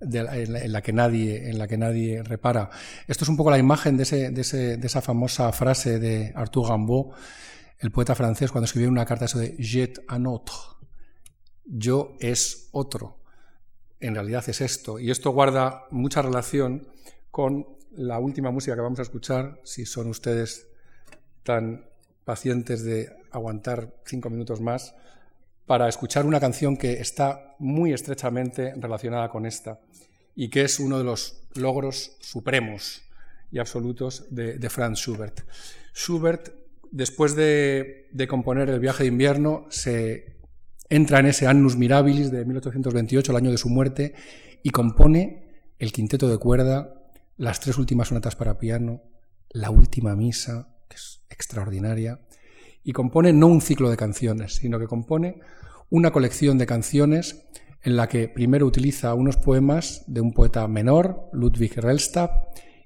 en, la, que nadie, en la que nadie repara. Esto es un poco la imagen de, ese, de, ese, de esa famosa frase de Arthur Rimbaud, el poeta francés, cuando escribió una carta eso de Jet un autre yo es otro. En realidad es esto. Y esto guarda mucha relación con la última música que vamos a escuchar, si son ustedes tan pacientes de aguantar cinco minutos más, para escuchar una canción que está muy estrechamente relacionada con esta y que es uno de los logros supremos y absolutos de, Franz Schubert. Schubert, después de, de componer El viaje de invierno, se entra en ese Annus Mirabilis de 1828, el año de su muerte, y compone el quinteto de cuerda, las tres últimas sonatas para piano, la última misa, es extraordinaria, y compone no un ciclo de canciones, sino que compone una colección de canciones en la que primero utiliza unos poemas de un poeta menor, Ludwig Rellstab,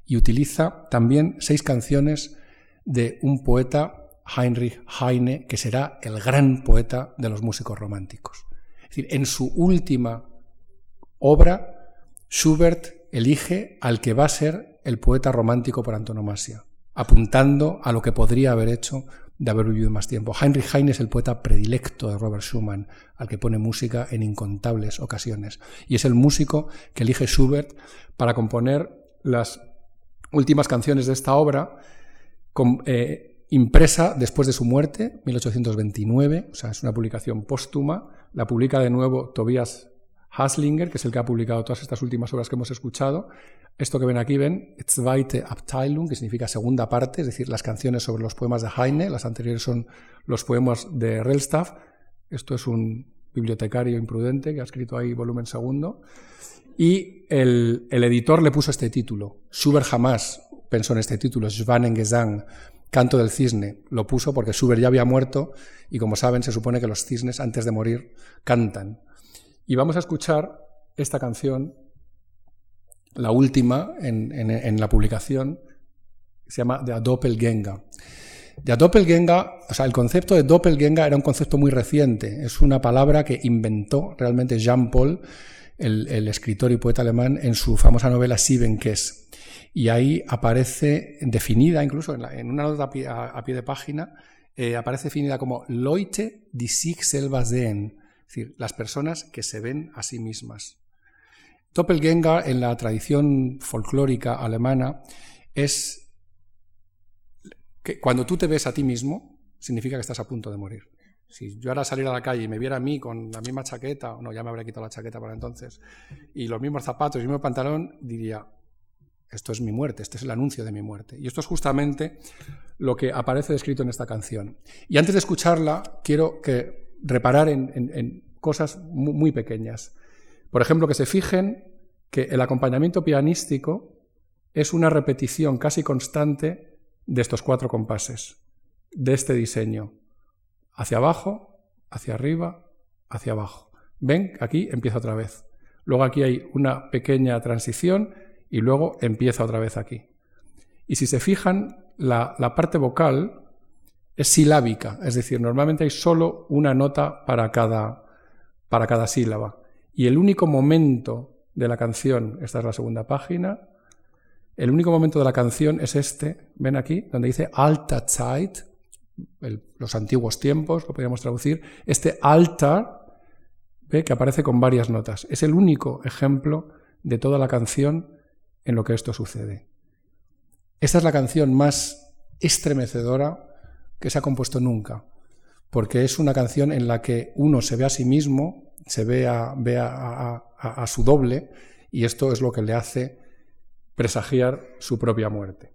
y utiliza también seis canciones de un poeta Heinrich Heine, que será el gran poeta de los músicos románticos. Es decir, en su última obra, Schubert elige al que va a ser el poeta romántico por antonomasia, apuntando a lo que podría haber hecho de haber vivido más tiempo. Heinrich Heine es el poeta predilecto de Robert Schumann, al que pone música en incontables ocasiones. Y es el músico que elige Schubert para componer las últimas canciones de esta obra, eh, impresa después de su muerte, 1829, o sea, es una publicación póstuma, la publica de nuevo Tobias Haslinger, que es el que ha publicado todas estas últimas obras que hemos escuchado. Esto que ven aquí, ven, Zweite Abteilung, que significa segunda parte, es decir, las canciones sobre los poemas de Heine, las anteriores son los poemas de Rellstaff. Esto es un bibliotecario imprudente que ha escrito ahí volumen segundo. Y el, el editor le puso este título. Schubert jamás pensó en este título, Schwanengesang, Canto del Cisne. Lo puso porque Schubert ya había muerto y como saben se supone que los cisnes antes de morir cantan. Y vamos a escuchar esta canción, la última en, la publicación, se llama The Doppelgänger. The Doppelgänger, o sea, el concepto de Doppelgänger era un concepto muy reciente. Es una palabra que inventó realmente Jean Paul, el, escritor y poeta alemán, en su famosa novela Sieben Kess. Y ahí aparece definida, incluso en, una nota a pie, a, a pie de página, eh, aparece definida como Leute, die sich selber sehen, es decir, las personas que se ven a sí mismas. Doppelgänger, en la tradición folclórica alemana, es que cuando tú te ves a ti mismo, significa que estás a punto de morir. Si yo ahora saliera a la calle y me viera a mí con la misma chaqueta, no, ya me habría quitado la chaqueta para entonces, y los mismos zapatos y el mismo pantalón, diría, esto es mi muerte, este es el anuncio de mi muerte. Y esto es justamente lo que aparece descrito en esta canción. Y antes de escucharla, quiero que reparar en, cosas muy, pequeñas. Por ejemplo, que se fijen que el acompañamiento pianístico es una repetición casi constante de estos cuatro compases, de este diseño. Hacia abajo, hacia arriba, hacia abajo. ¿Ven? Aquí empieza otra vez. Luego aquí hay una pequeña transición y luego empieza otra vez aquí. Y si se fijan, la, parte vocal es silábica, es decir, normalmente hay solo una nota para cada, para cada sílaba. Y el único momento de la canción, esta es la segunda página, el único momento de la canción es este, ven aquí, donde dice Alta Zeit, los antiguos tiempos, lo podríamos traducir, este altar, ve que aparece con varias notas. Es el único ejemplo de toda la canción en lo que esto sucede. Esta es la canción más estremecedora que se ha compuesto nunca, porque es una canción en la que uno se ve a sí mismo, se ve a, su doble, y esto es lo que le hace presagiar su propia muerte.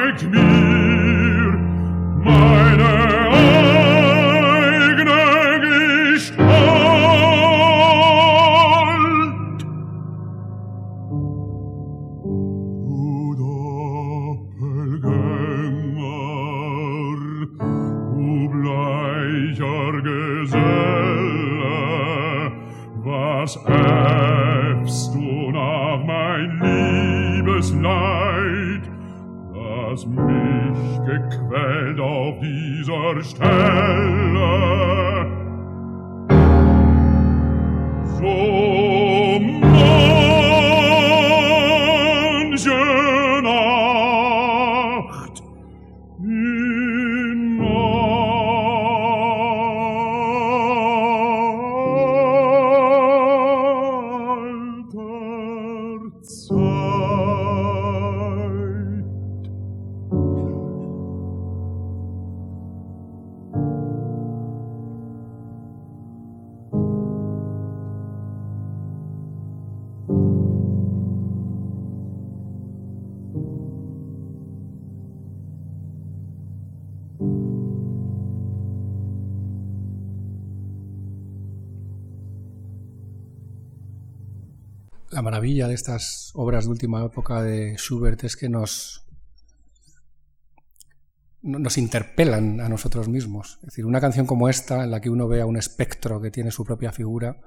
like mir, my maravilla de estas obras de última época de Schubert es que nos, no- nos interpelan a nosotros mismos. Es decir, una canción como esta, en la que uno ve a un espectro que tiene su propia figura,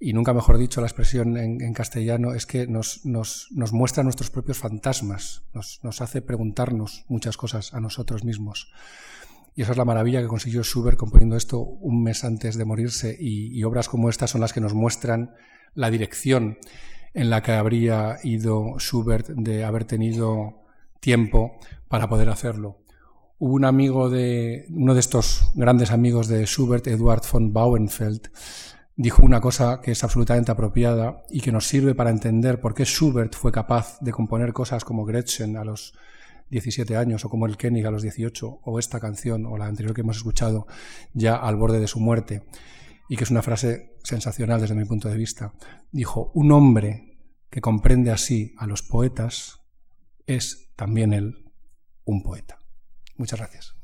y nunca mejor dicho la expresión en, castellano, es que nos, nos- nos muestra nuestros propios fantasmas, nos, nos hace preguntarnos muchas cosas a nosotros mismos. Y esa es la maravilla que consiguió Schubert componiendo esto un mes antes de morirse y, y obras como estas son las que nos muestran la dirección en la que habría ido Schubert de haber tenido tiempo para poder hacerlo. Hubo un amigo de, uno de estos grandes amigos de Schubert, Eduard von Bauenfeld, dijo una cosa que es absolutamente apropiada y que nos sirve para entender por qué Schubert fue capaz de componer cosas como Gretchen a los 17 años o como el Koenig a los 18 o esta canción o la anterior que hemos escuchado ya al borde de su muerte y que es una frase sensacional desde mi punto de vista. Dijo, un hombre que comprende así a los poetas es también él un poeta. Muchas gracias.